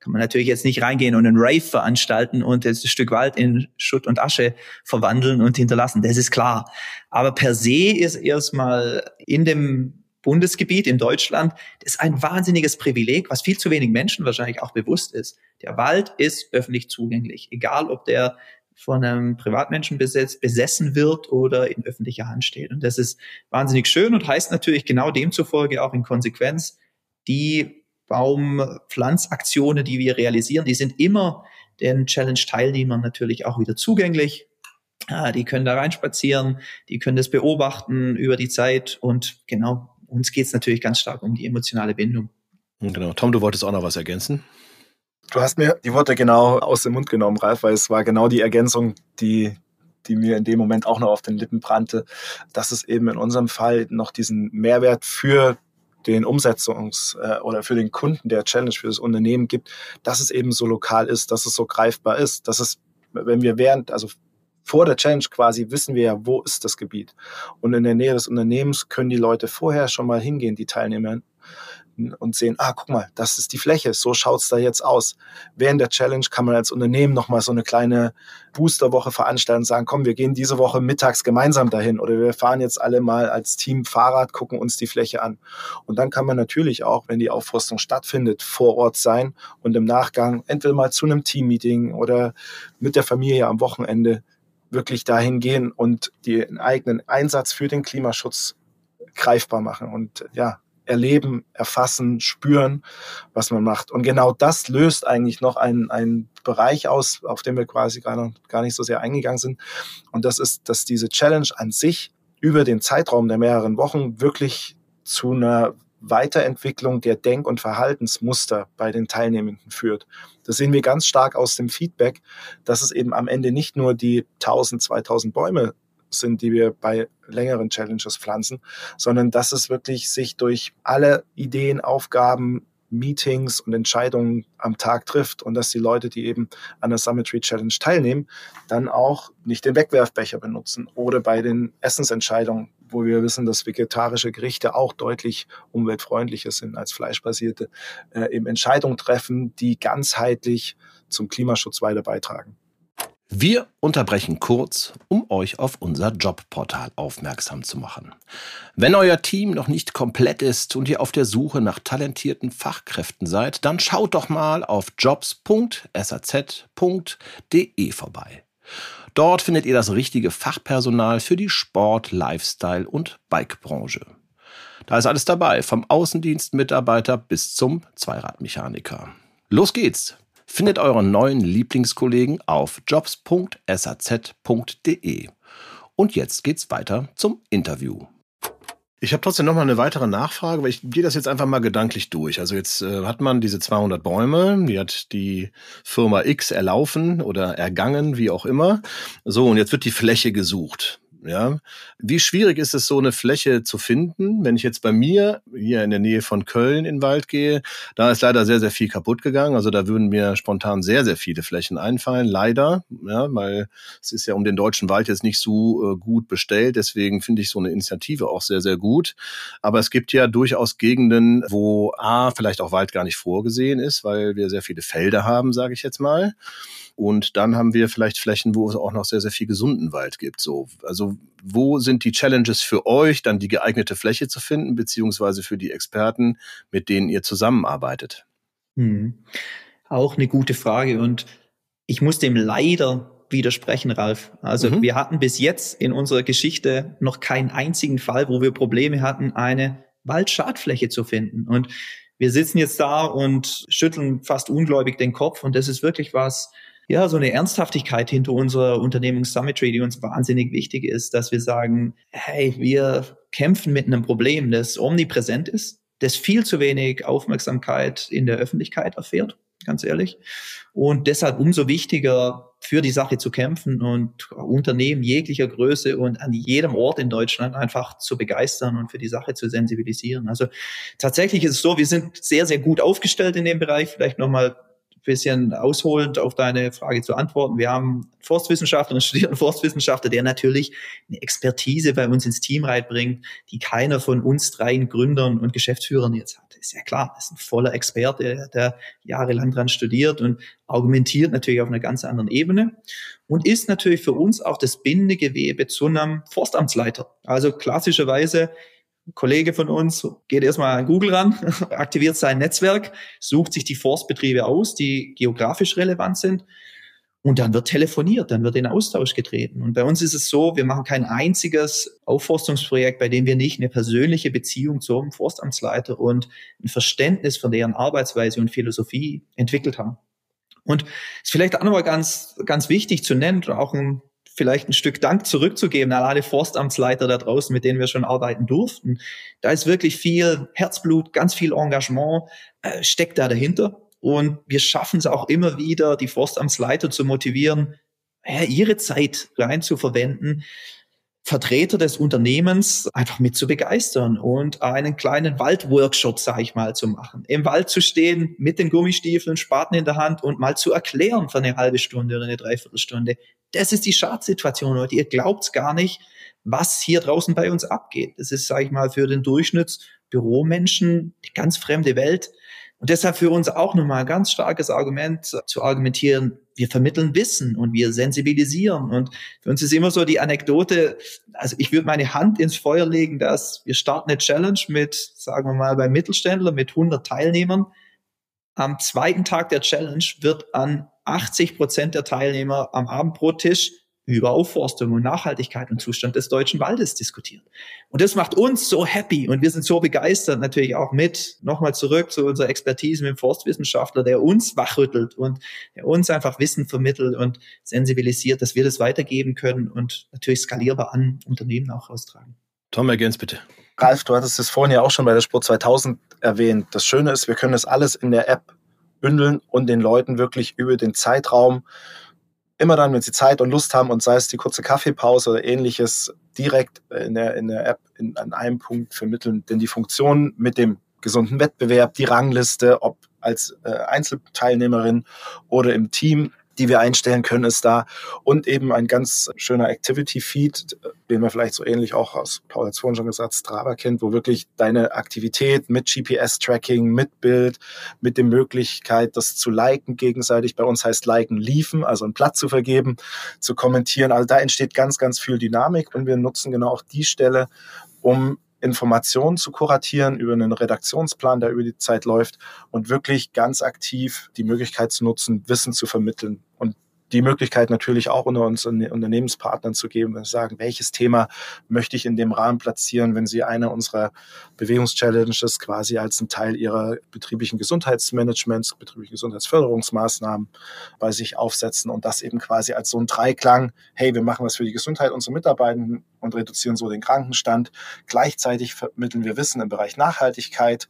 Speaker 1: kann man natürlich jetzt nicht reingehen und einen Rave veranstalten und das Stück Wald in Schutt und Asche verwandeln und hinterlassen. Das ist klar. Aber per se ist erstmal in dem Bundesgebiet in Deutschland, das ist ein wahnsinniges Privileg, was viel zu wenig Menschen wahrscheinlich auch bewusst ist. Der Wald ist öffentlich zugänglich, egal ob der von einem Privatmenschen besessen wird oder in öffentlicher Hand steht. Und das ist wahnsinnig schön und heißt natürlich genau demzufolge auch in Konsequenz, die Baumpflanzaktionen, die wir realisieren, die sind immer den Challenge-Teilnehmern natürlich auch wieder zugänglich. Ah, die können da reinspazieren, die können das beobachten über die Zeit und genau, uns geht es natürlich ganz stark um die emotionale Bindung.
Speaker 2: Genau. Tom, du wolltest auch noch was ergänzen?
Speaker 3: Du hast mir die Worte genau aus dem Mund genommen, Ralf, weil es war genau die Ergänzung, die, die mir in dem Moment auch noch auf den Lippen brannte, dass es eben in unserem Fall noch diesen Mehrwert für den Umsetzungs- äh, oder für den Kunden der Challenge für das Unternehmen gibt, dass es eben so lokal ist, dass es so greifbar ist, dass es, wenn wir während, also vor der Challenge quasi wissen wir ja, wo ist das Gebiet. Und in der Nähe des Unternehmens können die Leute vorher schon mal hingehen, die Teilnehmer, und sehen, ah, guck mal, das ist die Fläche, so schaut's da jetzt aus. Während der Challenge kann man als Unternehmen nochmal so eine kleine Boosterwoche veranstalten und sagen, komm, wir gehen diese Woche mittags gemeinsam dahin oder wir fahren jetzt alle mal als Team Fahrrad, gucken uns die Fläche an. Und dann kann man natürlich auch, wenn die Aufforstung stattfindet, vor Ort sein und im Nachgang entweder mal zu einem Teammeeting oder mit der Familie am Wochenende wirklich dahin gehen und den eigenen Einsatz für den Klimaschutz greifbar machen. Und ja, erleben, erfassen, spüren, was man macht. Und genau das löst eigentlich noch einen, einen Bereich aus, auf den wir quasi gar, noch, gar nicht so sehr eingegangen sind. Und das ist, dass diese Challenge an sich über den Zeitraum der mehreren Wochen wirklich zu einer Weiterentwicklung der Denk- und Verhaltensmuster bei den Teilnehmenden führt. Das sehen wir ganz stark aus dem Feedback, dass es eben am Ende nicht nur die 1000, 2000 Bäume sind, die wir bei längeren Challenges pflanzen, sondern dass es wirklich sich durch alle Ideen, Aufgaben, Meetings und Entscheidungen am Tag trifft und dass die Leute, die eben an der Summit Tree Challenge teilnehmen, dann auch nicht den Wegwerfbecher benutzen oder bei den Essensentscheidungen, wo wir wissen, dass vegetarische Gerichte auch deutlich umweltfreundlicher sind als fleischbasierte, äh, eben Entscheidungen treffen, die ganzheitlich zum Klimaschutz weiter beitragen.
Speaker 2: Wir unterbrechen kurz, um euch auf unser Jobportal aufmerksam zu machen. Wenn euer Team noch nicht komplett ist und ihr auf der Suche nach talentierten Fachkräften seid, dann schaut doch mal auf jobs.saz.de vorbei. Dort findet ihr das richtige Fachpersonal für die Sport-, Lifestyle- und Bikebranche. Da ist alles dabei, vom Außendienstmitarbeiter bis zum Zweiradmechaniker. Los geht's! Findet euren neuen Lieblingskollegen auf jobs.saz.de. Und jetzt geht's weiter zum Interview. Ich habe trotzdem noch mal eine weitere Nachfrage, weil ich gehe das jetzt einfach mal gedanklich durch. Also jetzt äh, hat man diese 200 Bäume, die hat die Firma X erlaufen oder ergangen, wie auch immer. So, und jetzt wird die Fläche gesucht. Ja, wie schwierig ist es, so eine Fläche zu finden? Wenn ich jetzt bei mir hier in der Nähe von Köln in den Wald gehe, da ist leider sehr, sehr viel kaputt gegangen. Also da würden mir spontan sehr, sehr viele Flächen einfallen. Leider, ja, weil es ist ja um den deutschen Wald jetzt nicht so äh, gut bestellt. Deswegen finde ich so eine Initiative auch sehr, sehr gut. Aber es gibt ja durchaus Gegenden, wo A, vielleicht auch Wald gar nicht vorgesehen ist, weil wir sehr viele Felder haben, sage ich jetzt mal. Und dann haben wir vielleicht Flächen, wo es auch noch sehr, sehr viel gesunden Wald gibt. So, also wo sind die Challenges für euch, dann die geeignete Fläche zu finden, beziehungsweise für die Experten, mit denen ihr zusammenarbeitet?
Speaker 1: Hm. Auch eine gute Frage. Und ich muss dem leider widersprechen, Ralf. Also mhm. wir hatten bis jetzt in unserer Geschichte noch keinen einzigen Fall, wo wir Probleme hatten, eine Waldschadfläche zu finden. Und wir sitzen jetzt da und schütteln fast ungläubig den Kopf. Und das ist wirklich was, ja, so eine Ernsthaftigkeit hinter unserer Unternehmung Summitry, die uns wahnsinnig wichtig ist, dass wir sagen, hey, wir kämpfen mit einem Problem, das omnipräsent ist, das viel zu wenig Aufmerksamkeit in der Öffentlichkeit erfährt. ganz ehrlich. Und deshalb umso wichtiger, für die Sache zu kämpfen und Unternehmen jeglicher Größe und an jedem Ort in Deutschland einfach zu begeistern und für die Sache zu sensibilisieren. Also tatsächlich ist es so, wir sind sehr, sehr gut aufgestellt in dem Bereich. Vielleicht nochmal bisschen ausholend auf deine Frage zu antworten. Wir haben Forstwissenschaftler, einen studierten Forstwissenschaftler, der natürlich eine Expertise bei uns ins Team reinbringt, die keiner von uns dreien Gründern und Geschäftsführern jetzt hat. Ist ja klar, das ist ein voller Experte, der jahrelang dran studiert und argumentiert natürlich auf einer ganz anderen Ebene und ist natürlich für uns auch das Bindegewebe zu einem Forstamtsleiter. Also klassischerweise Kollege von uns geht erstmal an Google ran, aktiviert sein Netzwerk, sucht sich die Forstbetriebe aus, die geografisch relevant sind. Und dann wird telefoniert, dann wird in Austausch getreten. Und bei uns ist es so, wir machen kein einziges Aufforstungsprojekt, bei dem wir nicht eine persönliche Beziehung zum Forstamtsleiter und ein Verständnis von deren Arbeitsweise und Philosophie entwickelt haben. Und ist vielleicht auch nochmal ganz, ganz wichtig zu nennen, auch ein vielleicht ein Stück Dank zurückzugeben an alle Forstamtsleiter da draußen, mit denen wir schon arbeiten durften. Da ist wirklich viel Herzblut, ganz viel Engagement äh, steckt da dahinter. Und wir schaffen es auch immer wieder, die Forstamtsleiter zu motivieren, ja, ihre Zeit rein zu verwenden, Vertreter des Unternehmens einfach mit zu begeistern und einen kleinen Waldworkshop, sage ich mal, zu machen. Im Wald zu stehen, mit den Gummistiefeln, Spaten in der Hand und mal zu erklären für eine halbe Stunde oder eine Dreiviertelstunde. Das ist die Schadssituation heute. Ihr glaubt's gar nicht, was hier draußen bei uns abgeht. Das ist, sage ich mal, für den Durchschnittsbüromenschen die ganz fremde Welt. Und deshalb für uns auch nochmal ein ganz starkes Argument zu argumentieren, wir vermitteln Wissen und wir sensibilisieren. Und für uns ist immer so die Anekdote, also ich würde meine Hand ins Feuer legen, dass wir starten eine Challenge mit, sagen wir mal, beim Mittelständler mit 100 Teilnehmern. Am zweiten Tag der Challenge wird an 80 Prozent der Teilnehmer am Abendbrottisch über Aufforstung und Nachhaltigkeit und Zustand des deutschen Waldes diskutieren. Und das macht uns so happy und wir sind so begeistert natürlich auch mit, nochmal zurück zu unserer Expertise mit dem Forstwissenschaftler, der uns wachrüttelt und der uns einfach Wissen vermittelt und sensibilisiert, dass wir das weitergeben können und natürlich skalierbar an Unternehmen auch austragen.
Speaker 2: Tom, ergänz bitte.
Speaker 3: Ralf, du hattest es vorhin ja auch schon bei der Sport 2000 erwähnt. Das Schöne ist, wir können das alles in der App bündeln und den Leuten wirklich über den Zeitraum immer dann, wenn sie Zeit und Lust haben und sei es die kurze Kaffeepause oder ähnliches, direkt in der, in der App in, an einem Punkt vermitteln. Denn die Funktion mit dem gesunden Wettbewerb, die Rangliste, ob als äh, Einzelteilnehmerin oder im Team, die wir einstellen können, ist da. Und eben ein ganz schöner Activity-Feed, den man vielleicht so ähnlich auch aus, Paul hat es vorhin schon gesagt, Strava kennt, wo wirklich deine Aktivität mit GPS-Tracking, mit Bild, mit der Möglichkeit, das zu liken gegenseitig, bei uns heißt liken, liefen, also ein Platz zu vergeben, zu kommentieren. Also da entsteht ganz, ganz viel Dynamik und wir nutzen genau auch die Stelle, um Informationen zu kuratieren über einen Redaktionsplan, der über die Zeit läuft und wirklich ganz aktiv die Möglichkeit zu nutzen, Wissen zu vermitteln. Und die Möglichkeit natürlich auch unter unseren Unternehmenspartnern zu geben, wenn sagen, welches Thema möchte ich in dem Rahmen platzieren, wenn sie eine unserer Bewegungschallenges quasi als ein Teil ihrer betrieblichen Gesundheitsmanagements, betrieblichen Gesundheitsförderungsmaßnahmen bei sich aufsetzen und das eben quasi als so ein Dreiklang, hey, wir machen was für die Gesundheit unserer Mitarbeitenden und reduzieren so den Krankenstand. Gleichzeitig vermitteln wir Wissen im Bereich Nachhaltigkeit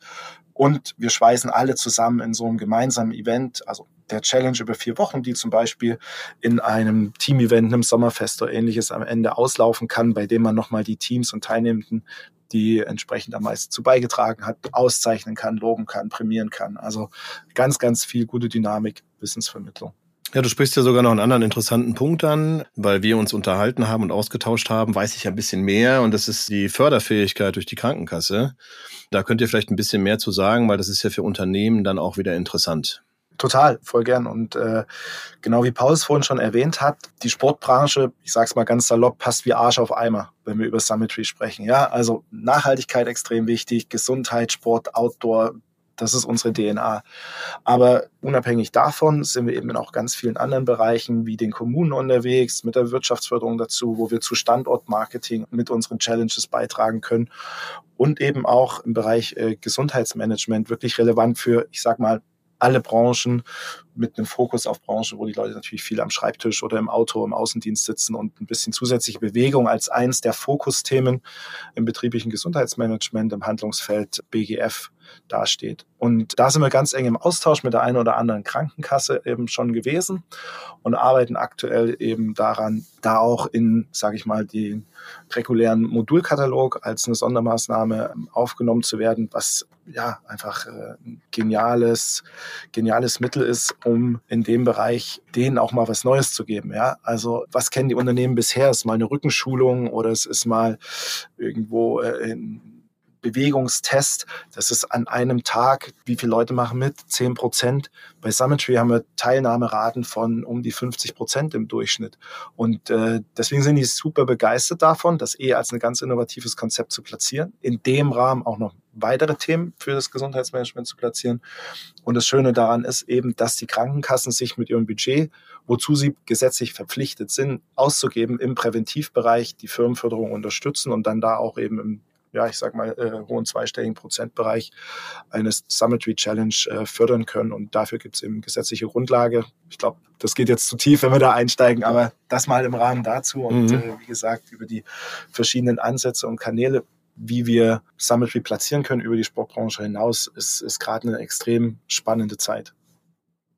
Speaker 3: und wir schweißen alle zusammen in so einem gemeinsamen Event, also der Challenge über vier Wochen, die zum Beispiel in einem Team-Event, einem Sommerfest oder ähnliches am Ende auslaufen kann, bei dem man nochmal die Teams und Teilnehmenden, die entsprechend am meisten zu beigetragen hat, auszeichnen kann, loben kann, prämieren kann. Also ganz, ganz viel gute Dynamik, Wissensvermittlung.
Speaker 2: Ja, du sprichst ja sogar noch einen anderen interessanten Punkt an, weil wir uns unterhalten haben und ausgetauscht haben, weiß ich ein bisschen mehr und das ist die Förderfähigkeit durch die Krankenkasse. Da könnt ihr vielleicht ein bisschen mehr zu sagen, weil das ist ja für Unternehmen dann auch wieder interessant.
Speaker 3: Total, voll gern. Und äh, genau wie Paul es vorhin schon erwähnt hat, die Sportbranche, ich sage es mal ganz salopp, passt wie Arsch auf Eimer, wenn wir über Summitry sprechen. Ja, also Nachhaltigkeit extrem wichtig, Gesundheit, Sport, Outdoor, das ist unsere DNA. Aber unabhängig davon sind wir eben in auch ganz vielen anderen Bereichen wie den Kommunen unterwegs, mit der Wirtschaftsförderung dazu, wo wir zu Standortmarketing mit unseren Challenges beitragen können und eben auch im Bereich äh, Gesundheitsmanagement wirklich relevant für, ich sag mal, alle Branchen mit einem Fokus auf Branchen, wo die Leute natürlich viel am Schreibtisch oder im Auto, im Außendienst sitzen und ein bisschen zusätzliche Bewegung als eins der Fokusthemen im betrieblichen Gesundheitsmanagement im Handlungsfeld BGF dasteht. Und da sind wir ganz eng im Austausch mit der einen oder anderen Krankenkasse eben schon gewesen und arbeiten aktuell eben daran, da auch in, sage ich mal, den regulären Modulkatalog als eine Sondermaßnahme aufgenommen zu werden, was ja einfach äh, ein geniales, geniales Mittel ist, um in dem Bereich denen auch mal was Neues zu geben. Ja, also was kennen die Unternehmen bisher? Es ist mal eine Rückenschulung oder es ist mal irgendwo äh, in Bewegungstest. Das ist an einem Tag, wie viele Leute machen mit? 10 Prozent. Bei Summitry haben wir Teilnahmeraten von um die 50 Prozent im Durchschnitt. Und äh, deswegen sind die super begeistert davon, das eher als ein ganz innovatives Konzept zu platzieren. In dem Rahmen auch noch weitere Themen für das Gesundheitsmanagement zu platzieren. Und das Schöne daran ist eben, dass die Krankenkassen sich mit ihrem Budget, wozu sie gesetzlich verpflichtet sind, auszugeben im Präventivbereich die Firmenförderung unterstützen und dann da auch eben im ja, ich sag mal, äh, hohen zweistelligen Prozentbereich eines Summitry Challenge äh, fördern können. Und dafür gibt es eben gesetzliche Grundlage. Ich glaube, das geht jetzt zu tief, wenn wir da einsteigen, aber das mal im Rahmen dazu. Und mhm. äh, wie gesagt, über die verschiedenen Ansätze und Kanäle, wie wir Summitry platzieren können über die Sportbranche hinaus, ist, ist gerade eine extrem spannende Zeit.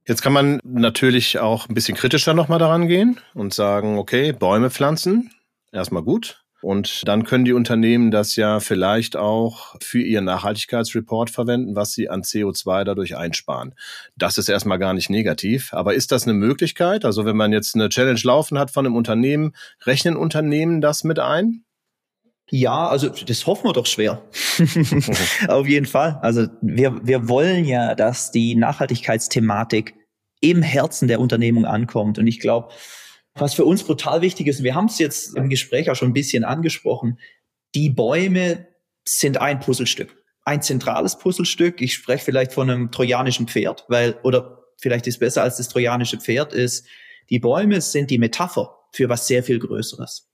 Speaker 2: Jetzt kann man natürlich auch ein bisschen kritischer nochmal daran gehen und sagen, okay, Bäume pflanzen, erstmal gut. Und dann können die Unternehmen das ja vielleicht auch für ihren Nachhaltigkeitsreport verwenden, was sie an CO2 dadurch einsparen. Das ist erstmal gar nicht negativ. Aber ist das eine Möglichkeit? Also wenn man jetzt eine Challenge laufen hat von einem Unternehmen, rechnen Unternehmen das mit ein?
Speaker 1: Ja, also das hoffen wir doch schwer. Auf jeden Fall. Also wir, wir wollen ja, dass die Nachhaltigkeitsthematik im Herzen der Unternehmung ankommt. Und ich glaube, was für uns brutal wichtig ist, wir haben es jetzt im Gespräch auch schon ein bisschen angesprochen, die Bäume sind ein Puzzlestück, ein zentrales Puzzlestück. Ich spreche vielleicht von einem trojanischen Pferd, weil, oder vielleicht ist besser als das trojanische Pferd ist, die Bäume sind die Metapher für was sehr viel Größeres.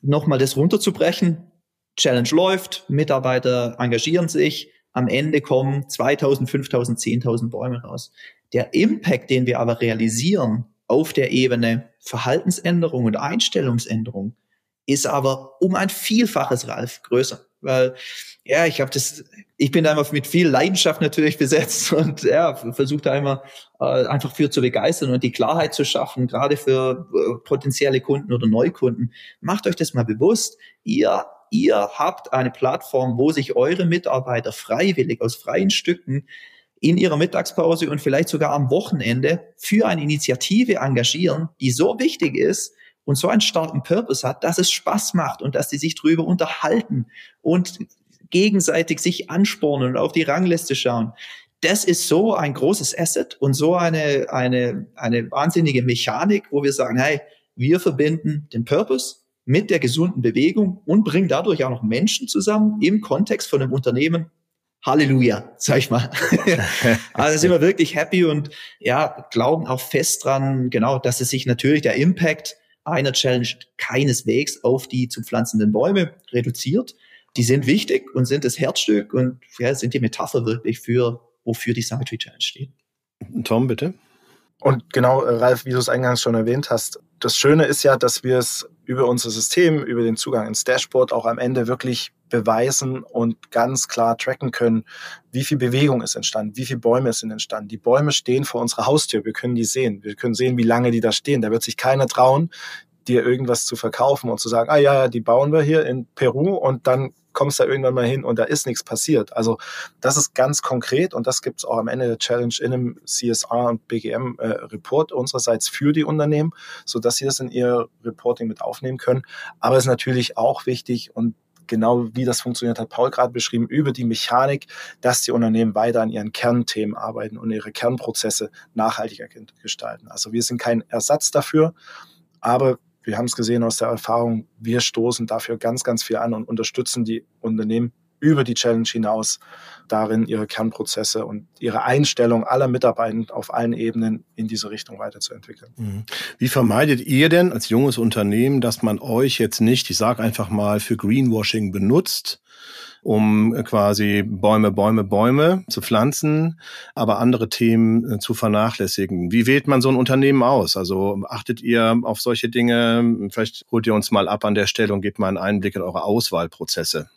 Speaker 1: Nochmal das runterzubrechen, Challenge läuft, Mitarbeiter engagieren sich, am Ende kommen 2000, 5000, 10.000 Bäume raus. Der Impact, den wir aber realisieren, auf der Ebene Verhaltensänderung und Einstellungsänderung ist aber um ein Vielfaches, Ralf, größer. Weil, ja, ich habe das, ich bin da immer mit viel Leidenschaft natürlich besetzt und ja, versuche da immer äh, einfach für zu begeistern und die Klarheit zu schaffen, gerade für äh, potenzielle Kunden oder Neukunden. Macht euch das mal bewusst. Ihr, ihr habt eine Plattform, wo sich eure Mitarbeiter freiwillig aus freien Stücken in ihrer Mittagspause und vielleicht sogar am Wochenende für eine Initiative engagieren, die so wichtig ist und so einen starken Purpose hat, dass es Spaß macht und dass sie sich drüber unterhalten und gegenseitig sich anspornen und auf die Rangliste schauen. Das ist so ein großes Asset und so eine, eine, eine wahnsinnige Mechanik, wo wir sagen, hey, wir verbinden den Purpose mit der gesunden Bewegung und bringen dadurch auch noch Menschen zusammen im Kontext von einem Unternehmen, Halleluja, sag ich mal. also sind wir wirklich happy und ja, glauben auch fest dran, genau, dass es sich natürlich der Impact einer Challenge keineswegs auf die zu pflanzenden Bäume reduziert. Die sind wichtig und sind das Herzstück und ja, sind die Metapher wirklich für, wofür die Summitry Challenge steht.
Speaker 2: Tom, bitte.
Speaker 3: Und genau, äh, Ralf, wie du es eingangs schon erwähnt hast, das Schöne ist ja, dass wir es über unser System, über den Zugang ins Dashboard auch am Ende wirklich beweisen und ganz klar tracken können, wie viel Bewegung ist entstanden, wie viele Bäume sind entstanden. Die Bäume stehen vor unserer Haustür, wir können die sehen, wir können sehen, wie lange die da stehen. Da wird sich keiner trauen, dir irgendwas zu verkaufen und zu sagen, ah ja, die bauen wir hier in Peru und dann kommst du da irgendwann mal hin und da ist nichts passiert. Also das ist ganz konkret und das gibt es auch am Ende der Challenge in einem CSR und BGM äh, Report unsererseits für die Unternehmen, so dass sie das in ihr Reporting mit aufnehmen können. Aber es ist natürlich auch wichtig und genau wie das funktioniert, hat Paul gerade beschrieben, über die Mechanik, dass die Unternehmen weiter an ihren Kernthemen arbeiten und ihre Kernprozesse nachhaltiger gestalten. Also wir sind kein Ersatz dafür, aber wir haben es gesehen aus der Erfahrung, wir stoßen dafür ganz, ganz viel an und unterstützen die Unternehmen über die Challenge hinaus darin, ihre Kernprozesse und ihre Einstellung aller Mitarbeiter auf allen Ebenen in diese Richtung weiterzuentwickeln. Mhm.
Speaker 2: Wie vermeidet ihr denn als junges Unternehmen, dass man euch jetzt nicht, ich sage einfach mal, für Greenwashing benutzt? um quasi Bäume, Bäume, Bäume zu pflanzen, aber andere Themen äh, zu vernachlässigen. Wie wählt man so ein Unternehmen aus? Also achtet ihr auf solche Dinge? Vielleicht holt ihr uns mal ab an der Stelle und gebt mal einen Einblick in eure Auswahlprozesse.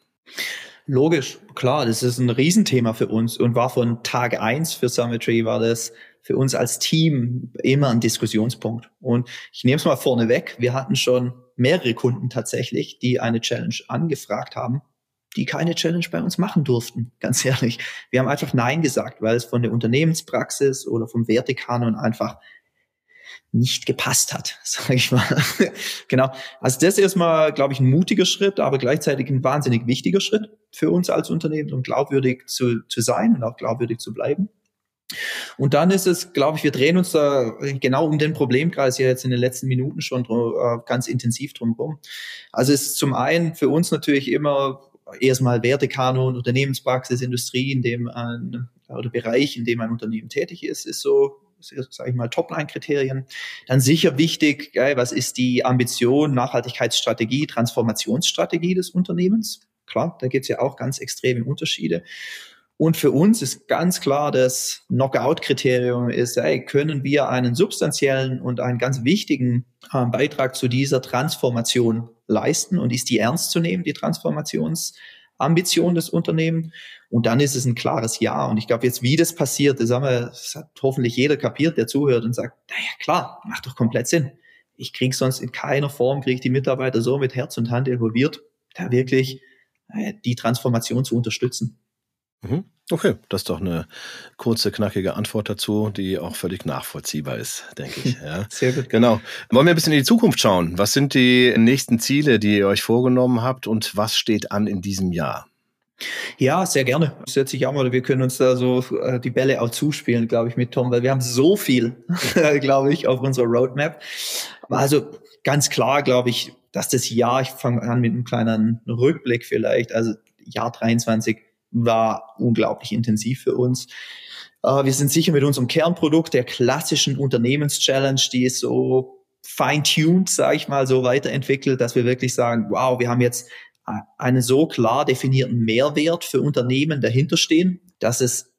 Speaker 1: Logisch, klar, das ist ein Riesenthema für uns und war von Tag eins für Summitry war das für uns als Team immer ein Diskussionspunkt. Und ich nehme es mal vorne weg. Wir hatten schon mehrere Kunden tatsächlich, die eine Challenge angefragt haben, die keine Challenge bei uns machen durften. Ganz ehrlich. Wir haben einfach Nein gesagt, weil es von der Unternehmenspraxis oder vom Wertekanon einfach nicht gepasst hat, sage ich mal. genau. Also das ist erstmal, glaube ich, ein mutiger Schritt, aber gleichzeitig ein wahnsinnig wichtiger Schritt für uns als Unternehmen, um glaubwürdig zu, zu sein und auch glaubwürdig zu bleiben. Und dann ist es, glaube ich, wir drehen uns da genau um den Problemkreis ja jetzt in den letzten Minuten schon äh, ganz intensiv drum rum. Also es ist zum einen für uns natürlich immer erstmal Wertekanon, Unternehmenspraxis, Industrie, in dem ein, oder Bereich, in dem ein Unternehmen tätig ist, ist so sage ich mal, Topline-Kriterien. Dann sicher wichtig, geil, was ist die Ambition, Nachhaltigkeitsstrategie, Transformationsstrategie des Unternehmens? Klar, da gibt es ja auch ganz extreme Unterschiede. Und für uns ist ganz klar, das Knockout-Kriterium ist, ey, können wir einen substanziellen und einen ganz wichtigen äh, Beitrag zu dieser Transformation leisten und ist die ernst zu nehmen, die Transformationsambition des Unternehmens? Und dann ist es ein klares Ja. Und ich glaube, jetzt, wie das passiert, das, haben wir, das hat hoffentlich jeder kapiert, der zuhört und sagt, naja, klar, macht doch komplett Sinn. Ich kriege sonst in keiner Form, kriege die Mitarbeiter so mit Herz und Hand involviert, da wirklich äh, die Transformation zu unterstützen.
Speaker 2: Mhm. Okay, das ist doch eine kurze, knackige Antwort dazu, die auch völlig nachvollziehbar ist, denke ich. Ja.
Speaker 1: Sehr gut.
Speaker 2: Genau. Wollen wir ein bisschen in die Zukunft schauen? Was sind die nächsten Ziele, die ihr euch vorgenommen habt und was steht an in diesem Jahr?
Speaker 1: Ja, sehr gerne. Setze ich auch mal. Wir können uns da so äh, die Bälle auch zuspielen, glaube ich, mit Tom, weil wir haben so viel, glaube ich, auf unserer Roadmap. Also ganz klar, glaube ich, dass das Jahr, ich fange an mit einem kleinen Rückblick vielleicht, also Jahr 23 war unglaublich intensiv für uns. Uh, wir sind sicher mit unserem Kernprodukt der klassischen Unternehmenschallenge, die ist so fine-tuned, sage ich mal, so weiterentwickelt, dass wir wirklich sagen, wow, wir haben jetzt einen so klar definierten Mehrwert für Unternehmen dahinterstehen, dass es,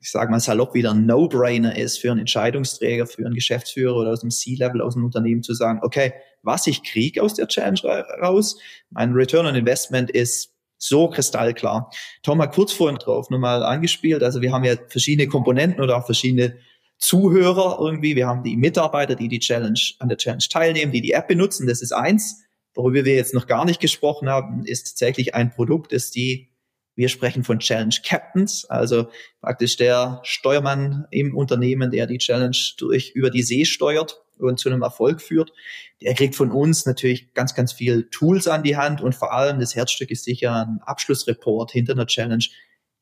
Speaker 1: ich sage mal salopp, wieder ein No-Brainer ist für einen Entscheidungsträger, für einen Geschäftsführer oder aus dem C-Level, aus dem Unternehmen zu sagen, okay, was ich kriege aus der Challenge raus, mein Return on Investment ist so kristallklar. Tom hat kurz vorhin drauf nochmal angespielt. Also wir haben ja verschiedene Komponenten oder auch verschiedene Zuhörer irgendwie. Wir haben die Mitarbeiter, die die Challenge, an der Challenge teilnehmen, die die App benutzen. Das ist eins. Worüber wir jetzt noch gar nicht gesprochen haben, ist tatsächlich ein Produkt, das die wir sprechen von Challenge Captains, also praktisch der Steuermann im Unternehmen, der die Challenge durch über die See steuert und zu einem Erfolg führt. Der kriegt von uns natürlich ganz, ganz viel Tools an die Hand und vor allem das Herzstück ist sicher ein Abschlussreport hinter einer Challenge,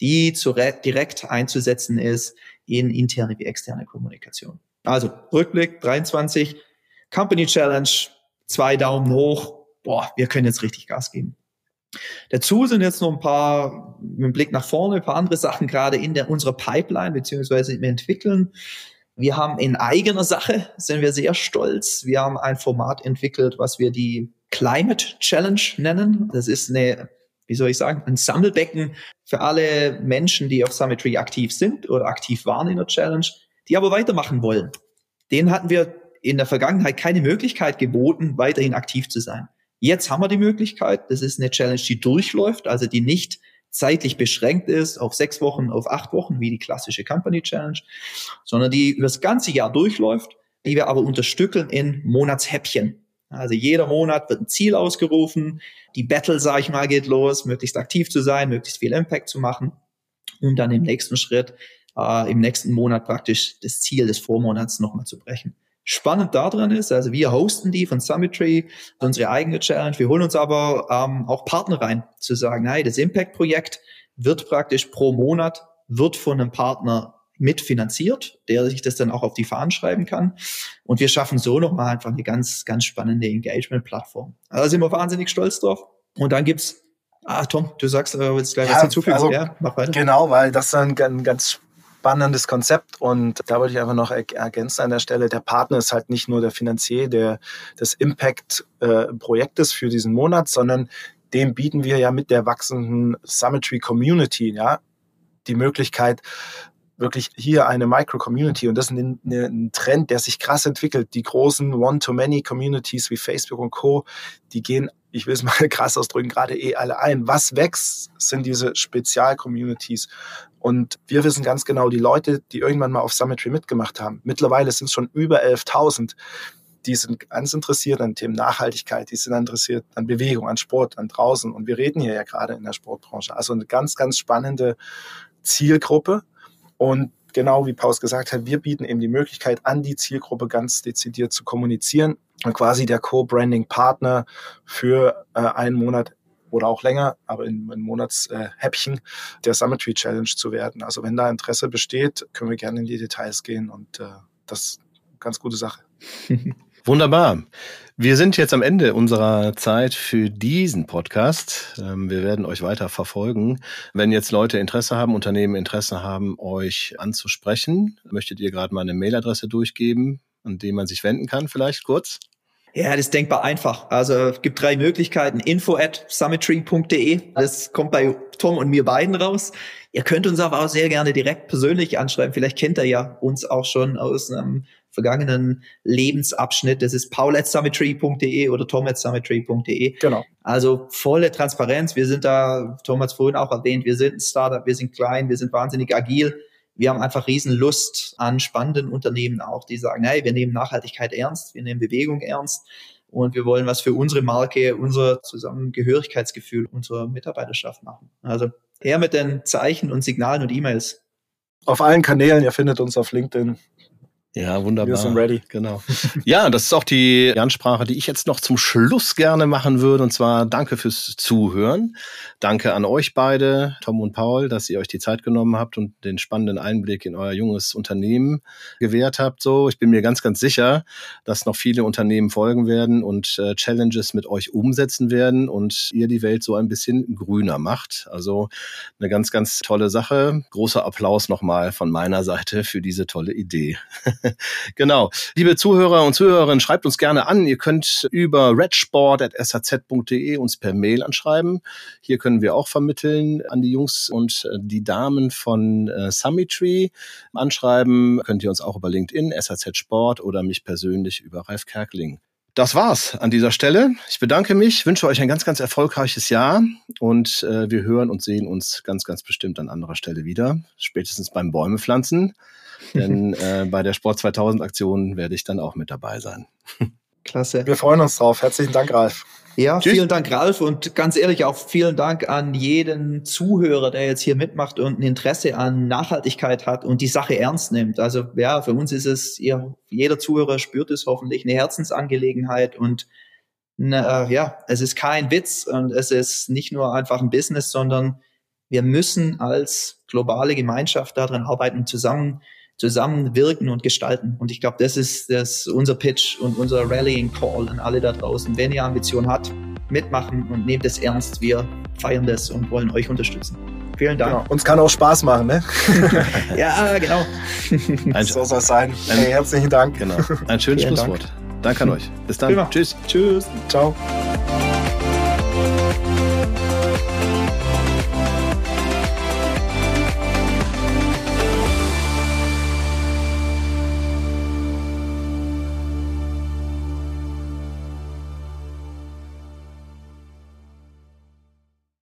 Speaker 1: die zu direkt einzusetzen ist in interne wie externe Kommunikation. Also Rückblick 23, Company Challenge, zwei Daumen hoch. Boah, wir können jetzt richtig Gas geben. Dazu sind jetzt noch ein paar, mit Blick nach vorne, ein paar andere Sachen gerade in der, unserer Pipeline beziehungsweise im Entwickeln. Wir haben in eigener Sache, sind wir sehr stolz. Wir haben ein Format entwickelt, was wir die Climate Challenge nennen. Das ist eine, wie soll ich sagen, ein Sammelbecken für alle Menschen, die auf Summitry aktiv sind oder aktiv waren in der Challenge, die aber weitermachen wollen. Denen hatten wir in der Vergangenheit keine Möglichkeit geboten, weiterhin aktiv zu sein. Jetzt haben wir die Möglichkeit. Das ist eine Challenge, die durchläuft, also die nicht zeitlich beschränkt ist auf sechs Wochen, auf acht Wochen, wie die klassische Company Challenge, sondern die über das ganze Jahr durchläuft, die wir aber unterstückeln in Monatshäppchen. Also jeder Monat wird ein Ziel ausgerufen, die Battle, sage ich mal, geht los, möglichst aktiv zu sein, möglichst viel Impact zu machen, um dann im nächsten Schritt, äh, im nächsten Monat praktisch das Ziel des Vormonats nochmal zu brechen. Spannend daran ist, also wir hosten die von Summitry, unsere eigene Challenge. Wir holen uns aber ähm, auch Partner rein, zu sagen, hey, das Impact-Projekt wird praktisch pro Monat, wird von einem Partner mitfinanziert, der sich das dann auch auf die Fahnen schreiben kann. Und wir schaffen so nochmal einfach eine ganz, ganz spannende Engagement-Plattform. Also da sind wir wahnsinnig stolz drauf. Und dann gibt's Ah, Tom, du sagst äh, jetzt gleich ja, was hinzufügen.
Speaker 3: Also, ja, mach weiter. Genau, weil das ein, ein ganz spannendes Konzept. Und da wollte ich einfach noch ergänzen an der Stelle, der Partner ist halt nicht nur der Finanzier der, des Impact-Projektes äh, für diesen Monat, sondern dem bieten wir ja mit der wachsenden Summitry Community, ja, die Möglichkeit, wirklich hier eine Micro-Community und das ist ein, ein, Trend, der sich krass entwickelt. Die großen One-to-Many-Communities wie Facebook und Co., die gehen, ich will es mal krass ausdrücken, gerade eh alle ein. Was wächst, sind diese Spezial-Communities. Und wir wissen ganz genau, die Leute, die irgendwann mal auf Summitry mitgemacht haben, mittlerweile sind es schon über 11.000, die sind ganz interessiert an Themen Nachhaltigkeit, die sind interessiert an Bewegung, an Sport, an draußen. Und wir reden hier ja gerade in der Sportbranche. Also eine ganz, ganz spannende Zielgruppe. Und genau wie Paus gesagt hat, wir bieten eben die Möglichkeit, an die Zielgruppe ganz dezidiert zu kommunizieren und quasi der Co-Branding-Partner für äh, einen Monat oder auch länger, aber in, in Monatshäppchen äh, der Summit Tree Challenge zu werden. Also wenn da Interesse besteht, können wir gerne in die Details gehen und äh, das ist eine ganz gute Sache.
Speaker 2: Wunderbar. Wir sind jetzt am Ende unserer Zeit für diesen Podcast. Ähm, wir werden euch weiter verfolgen. Wenn jetzt Leute Interesse haben, Unternehmen Interesse haben, euch anzusprechen, möchtet ihr gerade mal eine Mailadresse durchgeben, an die man sich wenden kann, vielleicht kurz?
Speaker 1: Ja, das ist denkbar einfach. Also es gibt drei Möglichkeiten. Info at summitry.de. Das kommt bei Tom und mir beiden raus. Ihr könnt uns aber auch sehr gerne direkt persönlich anschreiben. Vielleicht kennt ihr ja uns auch schon aus einem vergangenen Lebensabschnitt. Das ist paul.summitry.de oder tom.summitry.de. Genau. Also volle Transparenz. Wir sind da, Tom hat es vorhin auch erwähnt, wir sind ein Startup, wir sind klein, wir sind wahnsinnig agil. Wir haben einfach riesen Lust an spannenden Unternehmen auch, die sagen, hey, wir nehmen Nachhaltigkeit ernst, wir nehmen Bewegung ernst und wir wollen was für unsere Marke, unser Zusammengehörigkeitsgefühl unserer Mitarbeiterschaft machen. Also her mit den Zeichen und Signalen und E-Mails.
Speaker 3: Auf allen Kanälen, ihr findet uns auf LinkedIn,
Speaker 2: ja, wunderbar. Wir sind ready. Genau. ja, das ist auch die Ansprache, die ich jetzt noch zum Schluss gerne machen würde. Und zwar danke fürs Zuhören. Danke an euch beide, Tom und Paul, dass ihr euch die Zeit genommen habt und den spannenden Einblick in euer junges Unternehmen gewährt habt. So, ich bin mir ganz, ganz sicher, dass noch viele Unternehmen folgen werden und äh, Challenges mit euch umsetzen werden und ihr die Welt so ein bisschen grüner macht. Also eine ganz, ganz tolle Sache. Großer Applaus nochmal von meiner Seite für diese tolle Idee. genau. Liebe Zuhörer und Zuhörerinnen, schreibt uns gerne an. Ihr könnt über redsport.saz.de uns per Mail anschreiben. Hier können wir auch vermitteln an die Jungs und äh, die Damen von äh, Summitry. Anschreiben könnt ihr uns auch über LinkedIn, SAZ Sport oder mich persönlich über Ralf Kerkling. Das war's an dieser Stelle. Ich bedanke mich, wünsche euch ein ganz, ganz erfolgreiches Jahr und äh, wir hören und sehen uns ganz, ganz bestimmt an anderer Stelle wieder. Spätestens beim Bäume pflanzen. Denn äh, bei der Sport 2000 Aktion werde ich dann auch mit dabei sein.
Speaker 3: Klasse. Wir freuen uns drauf. Herzlichen Dank, Ralf.
Speaker 1: Ja, Tschüss. vielen Dank, Ralf. Und ganz ehrlich auch vielen Dank an jeden Zuhörer, der jetzt hier mitmacht und ein Interesse an Nachhaltigkeit hat und die Sache ernst nimmt. Also ja, für uns ist es, ihr, jeder Zuhörer spürt es hoffentlich, eine Herzensangelegenheit und na, äh, ja, es ist kein Witz und es ist nicht nur einfach ein Business, sondern wir müssen als globale Gemeinschaft daran arbeiten, zusammen zusammenwirken und gestalten. Und ich glaube, das ist das unser Pitch und unser Rallying Call an alle da draußen. Wenn ihr Ambition habt, mitmachen und nehmt es ernst. Wir feiern das und wollen euch unterstützen. Vielen Dank.
Speaker 3: Genau. Uns kann auch Spaß machen, ne?
Speaker 1: ja, genau.
Speaker 3: Ein, so soll es sein. Ein, hey, herzlichen Dank.
Speaker 2: Genau. Ein schönes Schlusswort. Dank. Danke an euch. Bis dann. Prima.
Speaker 3: Tschüss. Tschüss. Ciao.